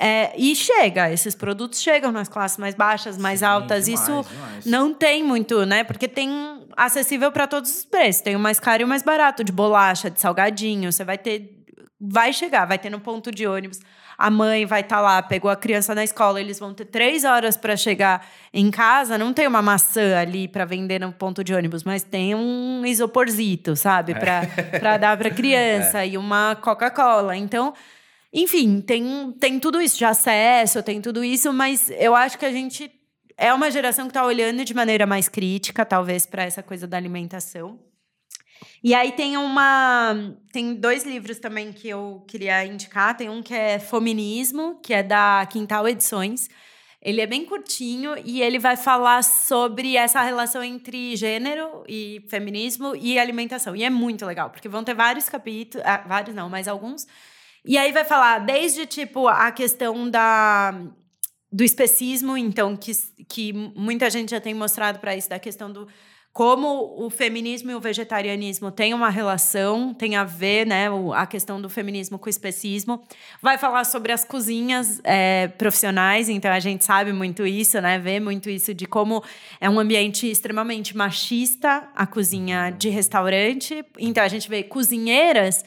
é, e chega, esses produtos chegam nas classes mais baixas, mais Sim, altas. Demais, Isso demais. não tem muito, né? Porque tem acessível para todos os preços. Tem o mais caro e o mais barato, de bolacha, de salgadinho. Você vai ter. Vai chegar, vai ter no ponto de ônibus a mãe vai estar tá lá, pegou a criança na escola, eles vão ter três horas para chegar em casa. Não tem uma maçã ali para vender no ponto de ônibus, mas tem um isoporzito, sabe? Para é. dar para criança é. e uma Coca-Cola. Então, enfim, tem, tem tudo isso de acesso, tem tudo isso, mas eu acho que a gente é uma geração que está olhando de maneira mais crítica, talvez, para essa coisa da alimentação. E aí tem uma. Tem dois livros também que eu queria indicar. Tem um que é Feminismo, que é da Quintal Edições. Ele é bem curtinho e ele vai falar sobre essa relação entre gênero e feminismo e alimentação. E é muito legal, porque vão ter vários capítulos. Ah, vários não, mas alguns. E aí vai falar desde, tipo, a questão da do especismo, então, que, que muita gente já tem mostrado para isso, da questão do como o feminismo e o vegetarianismo têm uma relação, tem a ver, né, a questão do feminismo com o especismo. Vai falar sobre as cozinhas é, profissionais, então a gente sabe muito isso, né, vê muito isso de como é um ambiente extremamente machista a cozinha de restaurante. Então a gente vê cozinheiras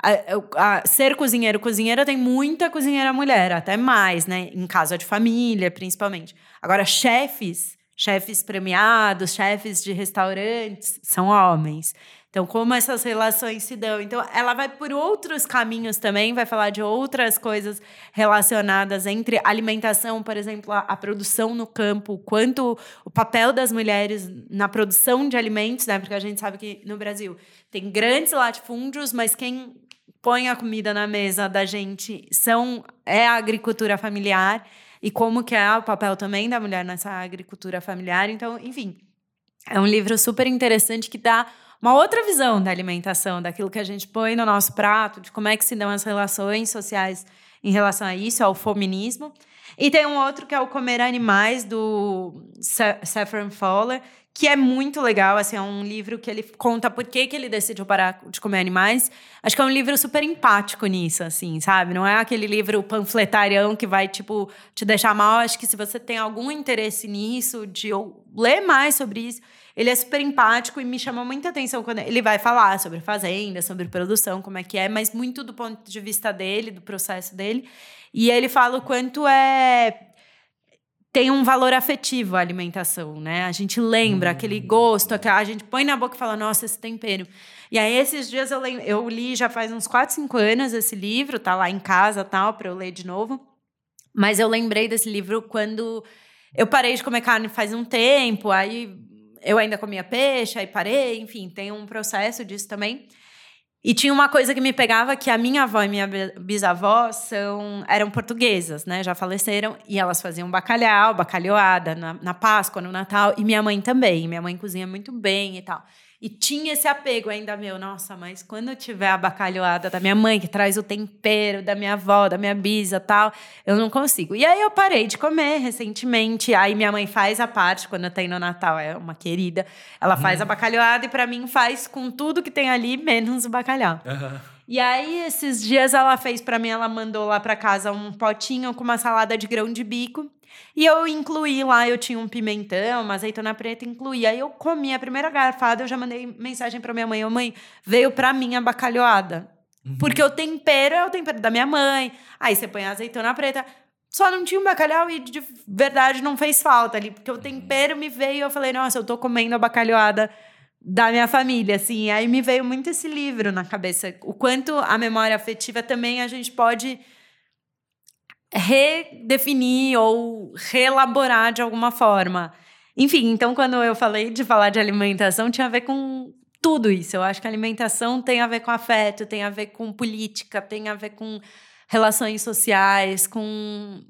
a, a, ser cozinheiro, cozinheira tem muita cozinheira mulher, até mais, né? Em casa de família, principalmente. Agora, chefes, chefes premiados, chefes de restaurantes, são homens. Então, como essas relações se dão? Então, ela vai por outros caminhos também, vai falar de outras coisas relacionadas entre alimentação, por exemplo, a, a produção no campo, quanto o papel das mulheres na produção de alimentos, né? Porque a gente sabe que no Brasil tem grandes latifúndios, mas quem põe a comida na mesa da gente são é a agricultura familiar e como que é o papel também da mulher nessa agricultura familiar. Então, enfim, é um livro super interessante que dá uma outra visão da alimentação, daquilo que a gente põe no nosso prato, de como é que se dão as relações sociais em relação a isso, ao feminismo. E tem um outro que é o Comer Animais, do Saffron Fowler, que é muito legal, assim, é um livro que ele conta por que, que ele decidiu parar de comer animais. Acho que é um livro super empático nisso, assim, sabe? Não é aquele livro panfletarião que vai, tipo, te deixar mal. Acho que se você tem algum interesse nisso, de ler mais sobre isso. Ele é super empático e me chamou muita atenção quando ele vai falar sobre fazenda, sobre produção, como é que é, mas muito do ponto de vista dele, do processo dele. E ele fala o quanto é tem um valor afetivo a alimentação, né? A gente lembra hum. aquele gosto, a gente põe na boca e fala, nossa, esse tempero. E aí, esses dias eu, li, eu li já faz uns 4, 5 anos esse livro, tá lá em casa tal, para eu ler de novo. Mas eu lembrei desse livro quando eu parei de comer carne faz um tempo, aí eu ainda comia peixe, aí parei, enfim, tem um processo disso também. E tinha uma coisa que me pegava que a minha avó e minha bisavó são, eram portuguesas, né? Já faleceram. E elas faziam bacalhau, bacalhoada na, na Páscoa, no Natal. E minha mãe também. Minha mãe cozinha muito bem e tal. E tinha esse apego ainda meu, nossa, mas quando eu tiver a bacalhoada da minha mãe, que traz o tempero da minha avó, da minha bisa tal, eu não consigo. E aí eu parei de comer recentemente. Aí minha mãe faz a parte, quando tem no Natal, é uma querida. Ela faz a bacalhoada e para mim faz com tudo que tem ali, menos o bacalhau. Uhum. E aí, esses dias ela fez para mim, ela mandou lá para casa um potinho com uma salada de grão de bico. E eu incluí lá, eu tinha um pimentão, uma azeitona preta, incluí. Aí eu comi a primeira garfada, eu já mandei mensagem para minha mãe: Ô mãe, veio para mim a bacalhoada. Uhum. Porque o tempero é o tempero da minha mãe. Aí você põe a azeitona preta. Só não tinha um bacalhau e de verdade não fez falta ali. Porque o tempero me veio e eu falei: nossa, eu tô comendo a bacalhoada da minha família, assim. Aí me veio muito esse livro na cabeça. O quanto a memória afetiva também a gente pode redefinir ou reelaborar de alguma forma. Enfim, então quando eu falei de falar de alimentação, tinha a ver com tudo isso. Eu acho que alimentação tem a ver com afeto, tem a ver com política, tem a ver com relações sociais, com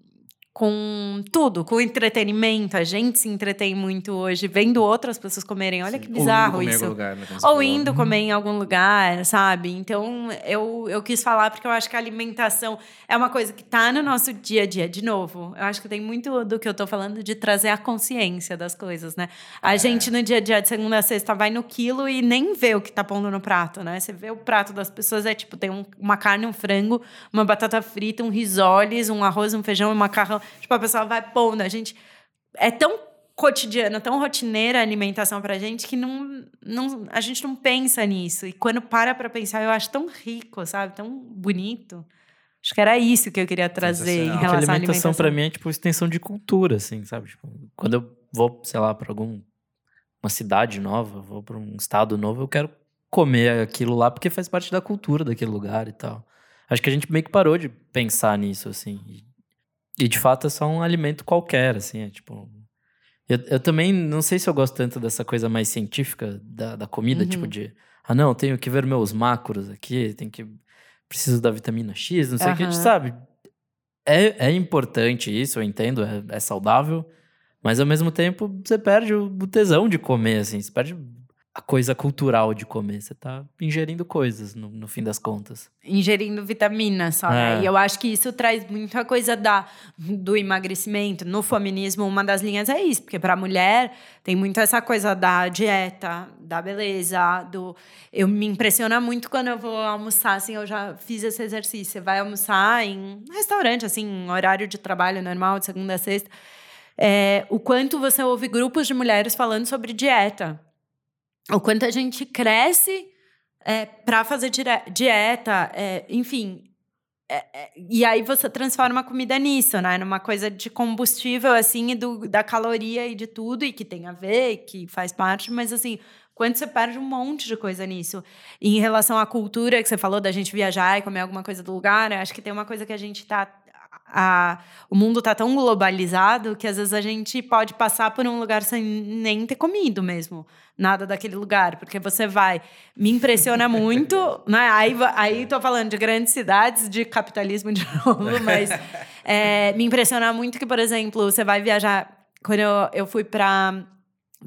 com tudo, com entretenimento. A gente se entretém muito hoje vendo outras pessoas comerem. Olha Sim. que bizarro Ou indo isso. Lugar, né, Ou indo uhum. comer em algum lugar, sabe? Então, eu, eu quis falar porque eu acho que a alimentação é uma coisa que está no nosso dia a dia. De novo, eu acho que tem muito do que eu estou falando de trazer a consciência das coisas, né? A é. gente, no dia a dia, de segunda a sexta, vai no quilo e nem vê o que está pondo no prato, né? Você vê o prato das pessoas, é tipo, tem um, uma carne, um frango, uma batata frita, um risoles, um arroz, um feijão, um macarrão Tipo, a pessoa vai pondo. A gente. É tão cotidiana, tão rotineira a alimentação pra gente que não, não, a gente não pensa nisso. E quando para pra pensar, eu acho tão rico, sabe? Tão bonito. Acho que era isso que eu queria trazer em relação à alimentação. alimentação pra mim é tipo extensão de cultura, assim, sabe? Tipo, quando eu vou, sei lá, pra algum uma cidade nova, vou para um estado novo, eu quero comer aquilo lá porque faz parte da cultura daquele lugar e tal. Acho que a gente meio que parou de pensar nisso, assim. E de fato é só um alimento qualquer, assim, é tipo. Eu, eu também não sei se eu gosto tanto dessa coisa mais científica da, da comida, uhum. tipo de. Ah, não, tenho que ver meus macros aqui, tem que. Preciso da vitamina X, não sei o que, sabe? É, é importante isso, eu entendo, é, é saudável, mas ao mesmo tempo você perde o, o tesão de comer, assim, você perde a coisa cultural de comer. Você tá ingerindo coisas, no, no fim das contas. Ingerindo vitaminas só, né? é. né? E eu acho que isso traz muita coisa da, do emagrecimento. No feminismo, uma das linhas é isso. Porque pra mulher, tem muito essa coisa da dieta, da beleza, do... Eu me impressiona muito quando eu vou almoçar, assim, eu já fiz esse exercício. Você vai almoçar em um restaurante, assim, horário de trabalho normal, de segunda a sexta. É, o quanto você ouve grupos de mulheres falando sobre dieta o quanto a gente cresce é, para fazer dieta, é, enfim. É, é, e aí você transforma a comida nisso, né? Numa coisa de combustível, assim, e do, da caloria e de tudo, e que tem a ver, que faz parte, mas assim, quando você perde um monte de coisa nisso. E em relação à cultura que você falou da gente viajar e comer alguma coisa do lugar, acho que tem uma coisa que a gente está a, o mundo tá tão globalizado que às vezes a gente pode passar por um lugar sem nem ter comido mesmo nada daquele lugar, porque você vai. Me impressiona muito, né? Aí, aí tô falando de grandes cidades, de capitalismo de novo, mas é, me impressiona muito que, por exemplo, você vai viajar. Quando eu, eu fui para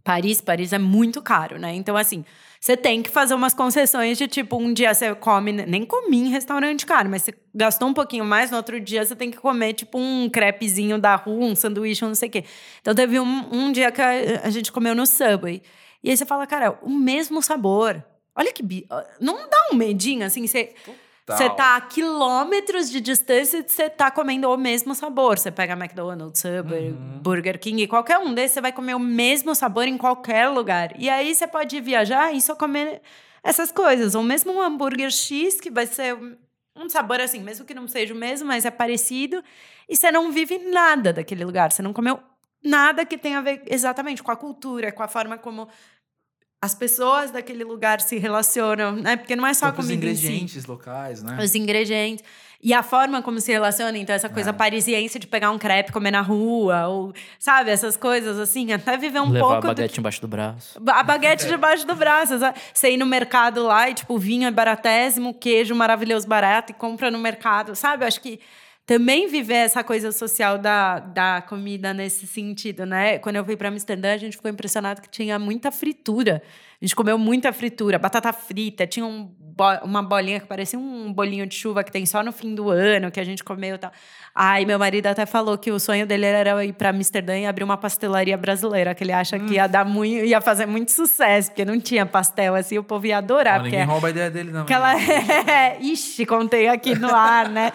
Paris, Paris é muito caro, né? Então, assim, você tem que fazer umas concessões de tipo, um dia você come, nem comi em restaurante caro, mas você gastou um pouquinho mais, no outro dia você tem que comer tipo um crepezinho da rua, um sanduíche, um não sei o quê. Então teve um, um dia que a, a gente comeu no Subway. E aí você fala, cara, o mesmo sabor. Olha que. Não dá um medinho assim, você. Você tá a quilômetros de distância e você tá comendo o mesmo sabor. Você pega McDonald's, Subway, uhum. Burger King, qualquer um desses, você vai comer o mesmo sabor em qualquer lugar. E aí você pode viajar e só comer essas coisas. Ou mesmo um hambúrguer X, que vai ser um sabor assim, mesmo que não seja o mesmo, mas é parecido. E você não vive nada daquele lugar. Você não comeu nada que tenha a ver exatamente com a cultura, com a forma como as pessoas daquele lugar se relacionam, né? Porque não é só com Os ingredientes si. locais, né? Os ingredientes. E a forma como se relaciona, então, essa coisa é. parisiense de pegar um crepe comer na rua, ou, sabe, essas coisas assim, até viver um Levar pouco. a baguete do... embaixo do braço. A baguete é. debaixo do braço. Você ir no mercado lá e, tipo, vinho é baratésimo, queijo maravilhoso barato e compra no mercado, sabe? Acho que também viver essa coisa social da, da comida nesse sentido, né? Quando eu fui para Amsterdã, a gente ficou impressionado que tinha muita fritura. A gente comeu muita fritura, batata frita, tinha um, uma bolinha que parecia um bolinho de chuva que tem só no fim do ano, que a gente comeu e tal. Aí meu marido até falou que o sonho dele era ir para Amsterdã e abrir uma pastelaria brasileira, que ele acha hum. que ia dar muito, ia fazer muito sucesso, porque não tinha pastel assim, o povo ia adorar. Não, ninguém é, rouba a ideia dele, não. Aquela, é, ixi, contei aqui no ar, né?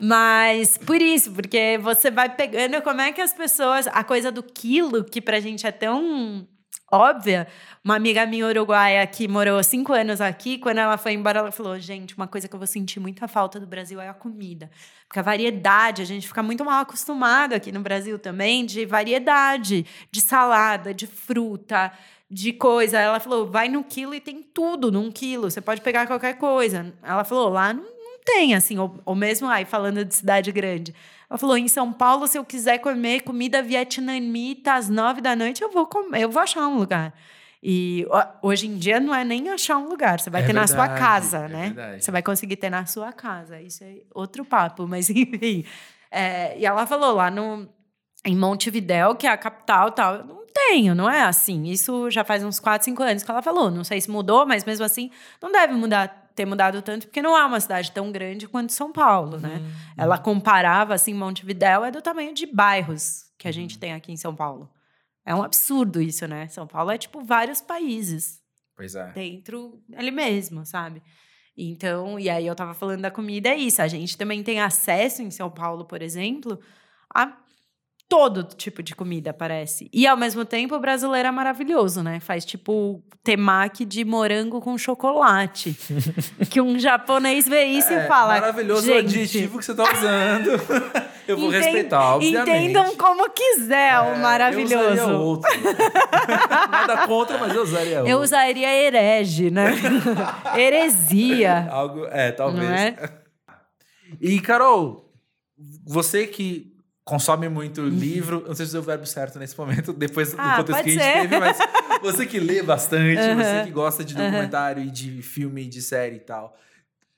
Mas por isso, porque você vai pegando como é que as pessoas. A coisa do quilo, que pra gente é tão óbvia. Uma amiga minha uruguaia que morou cinco anos aqui, quando ela foi embora, ela falou: gente, uma coisa que eu vou sentir muita falta do Brasil é a comida. Porque a variedade, a gente fica muito mal acostumado aqui no Brasil também, de variedade, de salada, de fruta de coisa. Ela falou: vai no quilo e tem tudo num quilo. Você pode pegar qualquer coisa. Ela falou: lá não tem, assim, ou, ou mesmo aí, falando de cidade grande. Ela falou: em São Paulo, se eu quiser comer comida vietnamita às nove da noite, eu vou comer, eu vou achar um lugar. E hoje em dia não é nem achar um lugar, você vai é ter verdade, na sua casa, é né? Verdade. Você vai conseguir ter na sua casa. Isso é outro papo, mas enfim. É, e ela falou lá no, em Montevidéu, que é a capital tal, não tenho, não é assim. Isso já faz uns 4, 5 anos que ela falou. Não sei se mudou, mas mesmo assim não deve mudar ter mudado tanto, porque não é uma cidade tão grande quanto São Paulo, né? Uhum. Ela comparava, assim, Montevidéu é do tamanho de bairros que a gente uhum. tem aqui em São Paulo. É um absurdo isso, né? São Paulo é tipo vários países. Pois é. Dentro ali mesmo, sabe? Então, e aí eu tava falando da comida, é isso. A gente também tem acesso em São Paulo, por exemplo, a todo tipo de comida, parece. E ao mesmo tempo, o brasileiro é maravilhoso, né? Faz tipo temaki de morango com chocolate. que um japonês vê isso é, e fala. Maravilhoso o adjetivo que você tá usando. eu vou Entend, respeitar, obviamente. Entendam como quiser é, o maravilhoso. Eu usaria outro. Nada contra, mas eu usaria outro. Eu usaria herege, né? Heresia. Algo, é, talvez. É? E, Carol, você que consome muito uhum. livro. Não sei se é o verbo certo nesse momento, depois do ah, contexto que a gente ser. teve, mas você que lê bastante, uhum. você que gosta de documentário uhum. e de filme, de série e tal.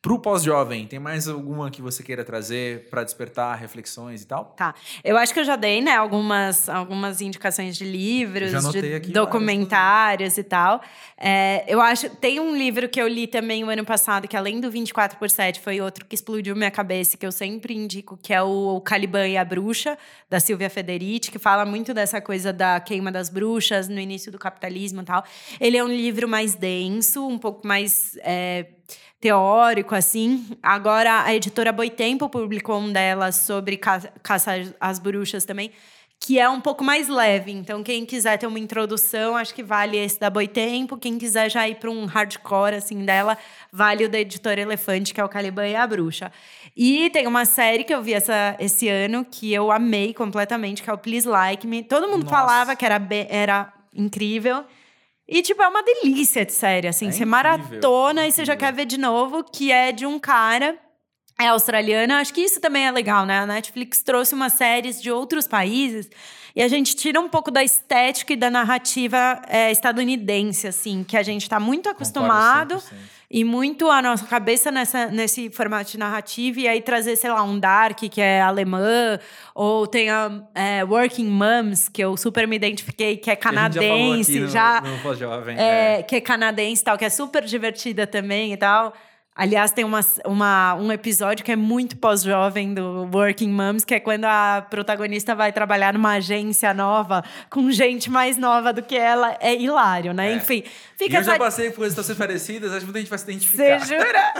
Pro pós-jovem, tem mais alguma que você queira trazer para despertar reflexões e tal? Tá. Eu acho que eu já dei, né, algumas, algumas indicações de livros, de documentários e tal. É, eu acho. Tem um livro que eu li também o ano passado, que além do 24 por 7, foi outro que explodiu minha cabeça, que eu sempre indico, que é o Caliban e a Bruxa, da Silvia Federici, que fala muito dessa coisa da queima das bruxas no início do capitalismo e tal. Ele é um livro mais denso, um pouco mais. É, teórico, assim. Agora, a editora Boitempo publicou um dela sobre ca caça às bruxas também, que é um pouco mais leve. Então, quem quiser ter uma introdução, acho que vale esse da Boitempo. Quem quiser já ir para um hardcore, assim, dela, vale o da editora Elefante, que é o Caliban e a Bruxa. E tem uma série que eu vi essa, esse ano, que eu amei completamente, que é o Please Like Me. Todo mundo Nossa. falava que era, era incrível. E, tipo, é uma delícia de série, assim. É você incrível, maratona e você já quer ver de novo, que é de um cara. É australiana. Acho que isso também é legal, né? A Netflix trouxe umas séries de outros países e a gente tira um pouco da estética e da narrativa é, estadunidense, assim, que a gente está muito acostumado. E muito a nossa cabeça nessa, nesse formato de narrativa, e aí trazer, sei lá, um Dark, que é alemã, ou tem a é, Working Moms, que eu super me identifiquei, que é canadense, já, no, no jovem, é, é. que é canadense tal, que é super divertida também e tal. Aliás, tem uma, uma, um episódio que é muito pós-jovem do Working Moms, que é quando a protagonista vai trabalhar numa agência nova com gente mais nova do que ela. É hilário, né? É. Enfim. Fica e eu já passei por situações parecidas, acho que muita gente vai se identificar. Você jura?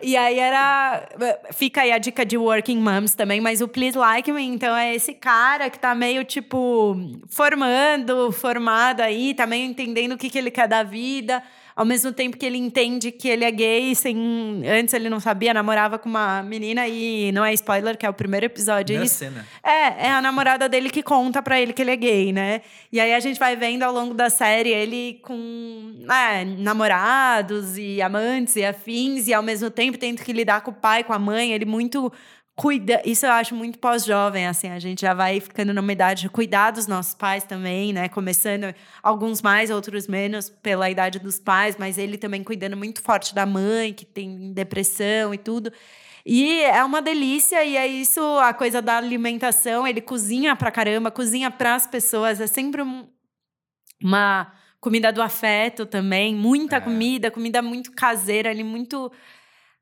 e aí era. Fica aí a dica de Working Moms também, mas o Please Like Me, então, é esse cara que tá meio tipo formando, formado aí, tá meio entendendo o que, que ele quer da vida ao mesmo tempo que ele entende que ele é gay, sem antes ele não sabia, namorava com uma menina e não é spoiler, que é o primeiro episódio. É isso. cena. É, é a namorada dele que conta para ele que ele é gay, né? E aí a gente vai vendo ao longo da série ele com é, namorados e amantes e afins, e ao mesmo tempo tendo que lidar com o pai, com a mãe, ele muito cuida, isso eu acho muito pós-jovem, assim, a gente já vai ficando numa idade de cuidar dos nossos pais também, né? Começando alguns mais, outros menos pela idade dos pais, mas ele também cuidando muito forte da mãe, que tem depressão e tudo. E é uma delícia, e é isso, a coisa da alimentação, ele cozinha pra caramba, cozinha para as pessoas, é sempre um, uma comida do afeto também, muita é. comida, comida muito caseira, ali muito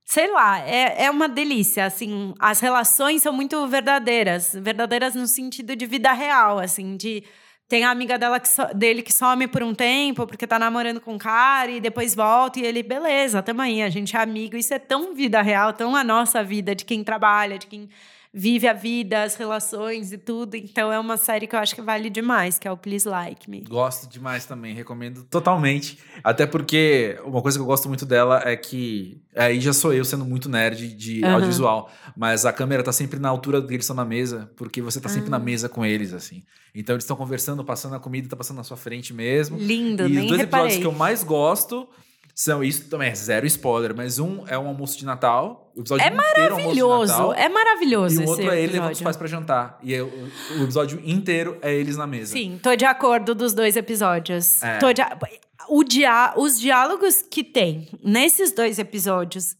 sei lá, é, é uma delícia, assim, as relações são muito verdadeiras, verdadeiras no sentido de vida real, assim, de tem a amiga dela que so, dele que some por um tempo porque tá namorando com um cara e depois volta e ele, beleza, tamo aí, a gente é amigo. Isso é tão vida real, tão a nossa vida, de quem trabalha, de quem vive a vida, as relações e tudo. Então é uma série que eu acho que vale demais, que é o Please Like Me. Gosto demais também, recomendo totalmente. Até porque uma coisa que eu gosto muito dela é que aí já sou eu sendo muito nerd de uhum. audiovisual, mas a câmera tá sempre na altura que eles estão na mesa, porque você tá sempre uhum. na ah. mesa com eles assim. Então eles estão conversando, passando a comida, tá passando na sua frente mesmo. Lindo, e nem os dois reparei. episódios que eu mais gosto são isso também é zero spoiler, mas um é um almoço de Natal. O episódio é maravilhoso, é, um é maravilhoso. E o outro é ele levando os pais pra jantar. E é, o, o, episódio inteiro é eles na mesa. Sim, tô de acordo dos dois episódios. É. Tô de, o dia, os diálogos que tem nesses dois episódios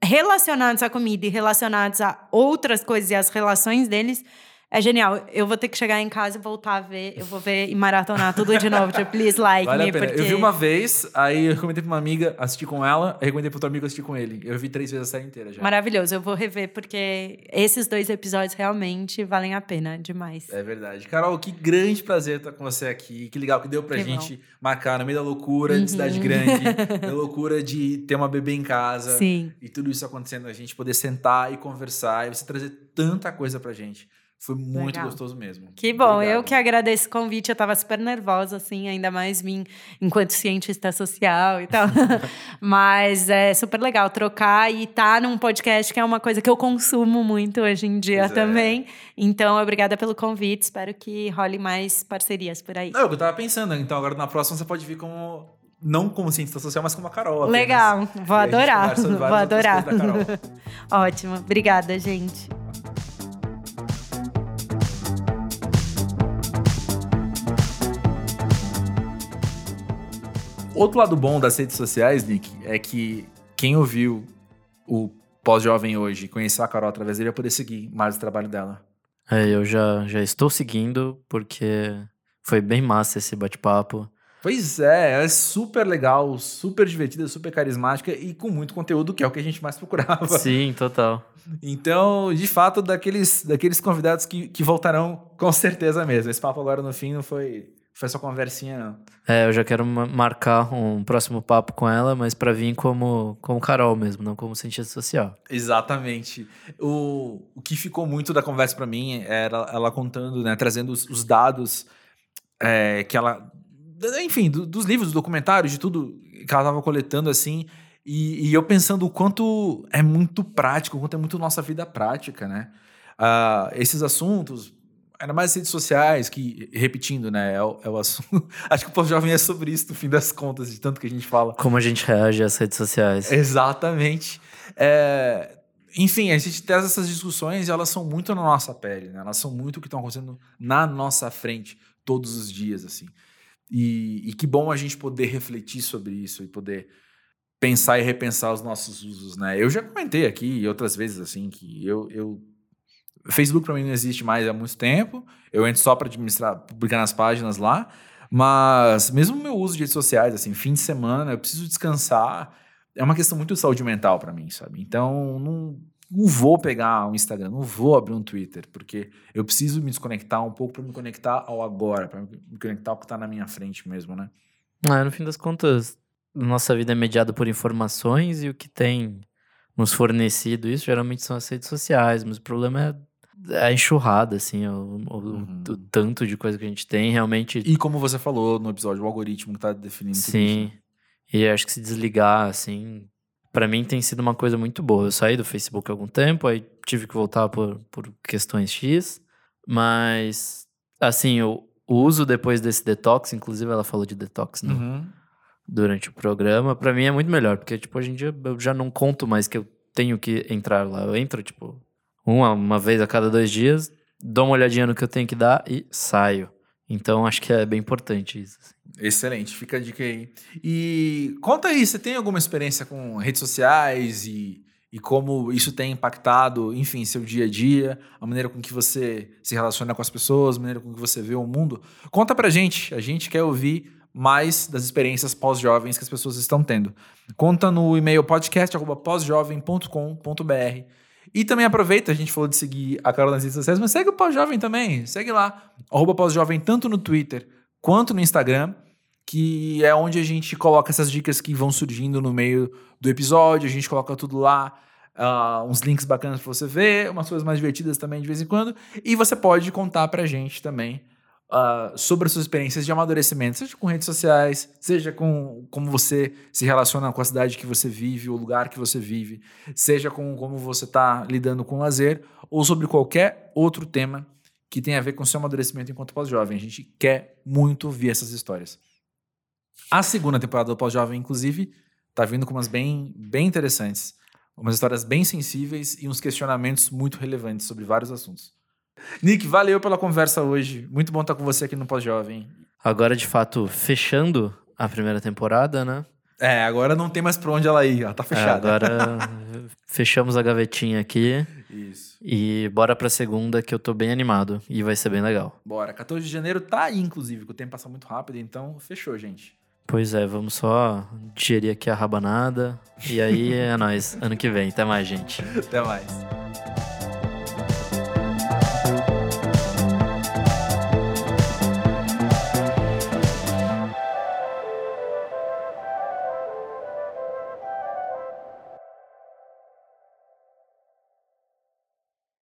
relacionados à comida e relacionados a outras coisas e as relações deles é genial. Eu vou ter que chegar em casa e voltar a ver. Eu vou ver e maratonar tudo de novo. Tipo, please like vale me. A pena. Porque... Eu vi uma vez, aí eu recomendei pra uma amiga assistir com ela, eu recomendei pro outro amigo assistir com ele. Eu vi três vezes a série inteira já. Maravilhoso. Eu vou rever, porque esses dois episódios realmente valem a pena demais. É verdade. Carol, que grande prazer estar com você aqui. Que legal que deu pra que gente bom. marcar no meio da loucura uhum. de cidade grande, da loucura de ter uma bebê em casa. Sim. E tudo isso acontecendo, a gente poder sentar e conversar e você trazer tanta coisa pra gente. Foi muito Legal. gostoso mesmo. Que bom, Obrigado. eu que agradeço o convite. Eu estava super nervosa, assim, ainda mais mim, enquanto cientista social e tal. Mas é super legal trocar e estar tá num podcast que é uma coisa que eu consumo muito hoje em dia pois é. também. É. Então, obrigada pelo convite. Espero que role mais parcerias por aí. Não, eu estava pensando, então agora na próxima você pode vir como não como cientista social, mas como a Carol. Apenas. Legal, vou adorar. Vou adorar. Ótimo, obrigada, gente. Outro lado bom das redes sociais, Nick, é que quem ouviu o pós-jovem hoje conheceu a Carol através dele vai poder seguir mais o trabalho dela. É, eu já, já estou seguindo, porque foi bem massa esse bate-papo. Pois é, ela é super legal, super divertida, super carismática e com muito conteúdo, que é o que a gente mais procurava. Sim, total. Então, de fato, daqueles, daqueles convidados que, que voltarão com certeza mesmo. Esse papo agora no fim não foi foi só conversinha, não. É, eu já quero marcar um próximo papo com ela, mas para vir como, como Carol mesmo, não como cientista social. Exatamente. O, o que ficou muito da conversa para mim era ela contando, né, trazendo os, os dados é, que ela. Enfim, do, dos livros, do documentário, de tudo que ela estava coletando, assim. E, e, eu pensando o quanto é muito prático, o quanto é muito nossa vida prática, né? Uh, esses assuntos, Ainda mais redes sociais, que, repetindo, né, é o, é o assunto. Acho que o pós-jovem é sobre isso, no fim das contas, de tanto que a gente fala. Como a gente reage às redes sociais. Exatamente. É, enfim, a gente traz essas discussões e elas são muito na nossa pele, né? Elas são muito o que estão acontecendo na nossa frente todos os dias, assim. E, e que bom a gente poder refletir sobre isso e poder pensar e repensar os nossos usos, né? Eu já comentei aqui outras vezes, assim, que eu, eu Facebook para mim não existe mais há muito tempo. Eu entro só para administrar, publicar nas páginas lá. Mas mesmo o meu uso de redes sociais, assim, fim de semana, eu preciso descansar. é uma questão muito de saúde mental para mim, sabe? Então, não, não vou pegar um Instagram, não vou abrir um Twitter, porque eu preciso me desconectar um pouco para me conectar ao agora, para me conectar ao que está na minha frente mesmo, né? Ah, no fim das contas, nossa vida é mediada por informações e o que tem nos fornecido isso geralmente são as redes sociais, mas o problema é a enxurrada, assim, o, o, uhum. o, tanto de coisa que a gente tem realmente. E como você falou no episódio, o algoritmo que tá definindo Sim. tudo isso. Sim. E acho que se desligar, assim, para mim tem sido uma coisa muito boa. Eu saí do Facebook há algum tempo, aí tive que voltar por, por questões X, mas, assim, o, o uso depois desse detox, inclusive ela falou de detox no, uhum. durante o programa, para mim é muito melhor, porque, tipo, hoje em dia eu já não conto mais que eu tenho que entrar lá. Eu entro, tipo, uma, uma vez a cada dois dias, dou uma olhadinha no que eu tenho que dar e saio. Então, acho que é bem importante isso. Assim. Excelente, fica a dica aí. E conta aí, você tem alguma experiência com redes sociais e, e como isso tem impactado, enfim, seu dia a dia, a maneira com que você se relaciona com as pessoas, a maneira com que você vê o mundo? Conta pra gente, a gente quer ouvir mais das experiências pós-jovens que as pessoas estão tendo. Conta no e-mail podcast.pósjovem.com.br e também aproveita, a gente falou de seguir a Carol nas redes sociais, mas segue o Pós-Jovem também. Segue lá, arroba Pós-Jovem, tanto no Twitter quanto no Instagram, que é onde a gente coloca essas dicas que vão surgindo no meio do episódio, a gente coloca tudo lá. Uh, uns links bacanas para você ver, umas coisas mais divertidas também de vez em quando. E você pode contar pra gente também uh, sobre as suas experiências de amadurecimento, seja com redes sociais, seja com como você se relaciona com a cidade que você vive, o lugar que você vive, seja com como você está lidando com o lazer, ou sobre qualquer outro tema que tenha a ver com seu amadurecimento enquanto pós-jovem. A gente quer muito ouvir essas histórias. A segunda temporada do Pós-Jovem, inclusive, tá vindo com umas bem, bem interessantes. Umas histórias bem sensíveis e uns questionamentos muito relevantes sobre vários assuntos. Nick, valeu pela conversa hoje. Muito bom estar com você aqui no Pós-Jovem. Agora, de fato, fechando a primeira temporada, né? É, agora não tem mais pra onde ela ir, ela tá fechada. É, agora fechamos a gavetinha aqui. Isso. E bora pra segunda, que eu tô bem animado e vai ser bem legal. Bora. 14 de janeiro tá aí, inclusive, que o tempo passa muito rápido, então fechou, gente. Pois é, vamos só digerir aqui a rabanada. E aí é nóis. Ano que vem. Até mais, gente. Até mais.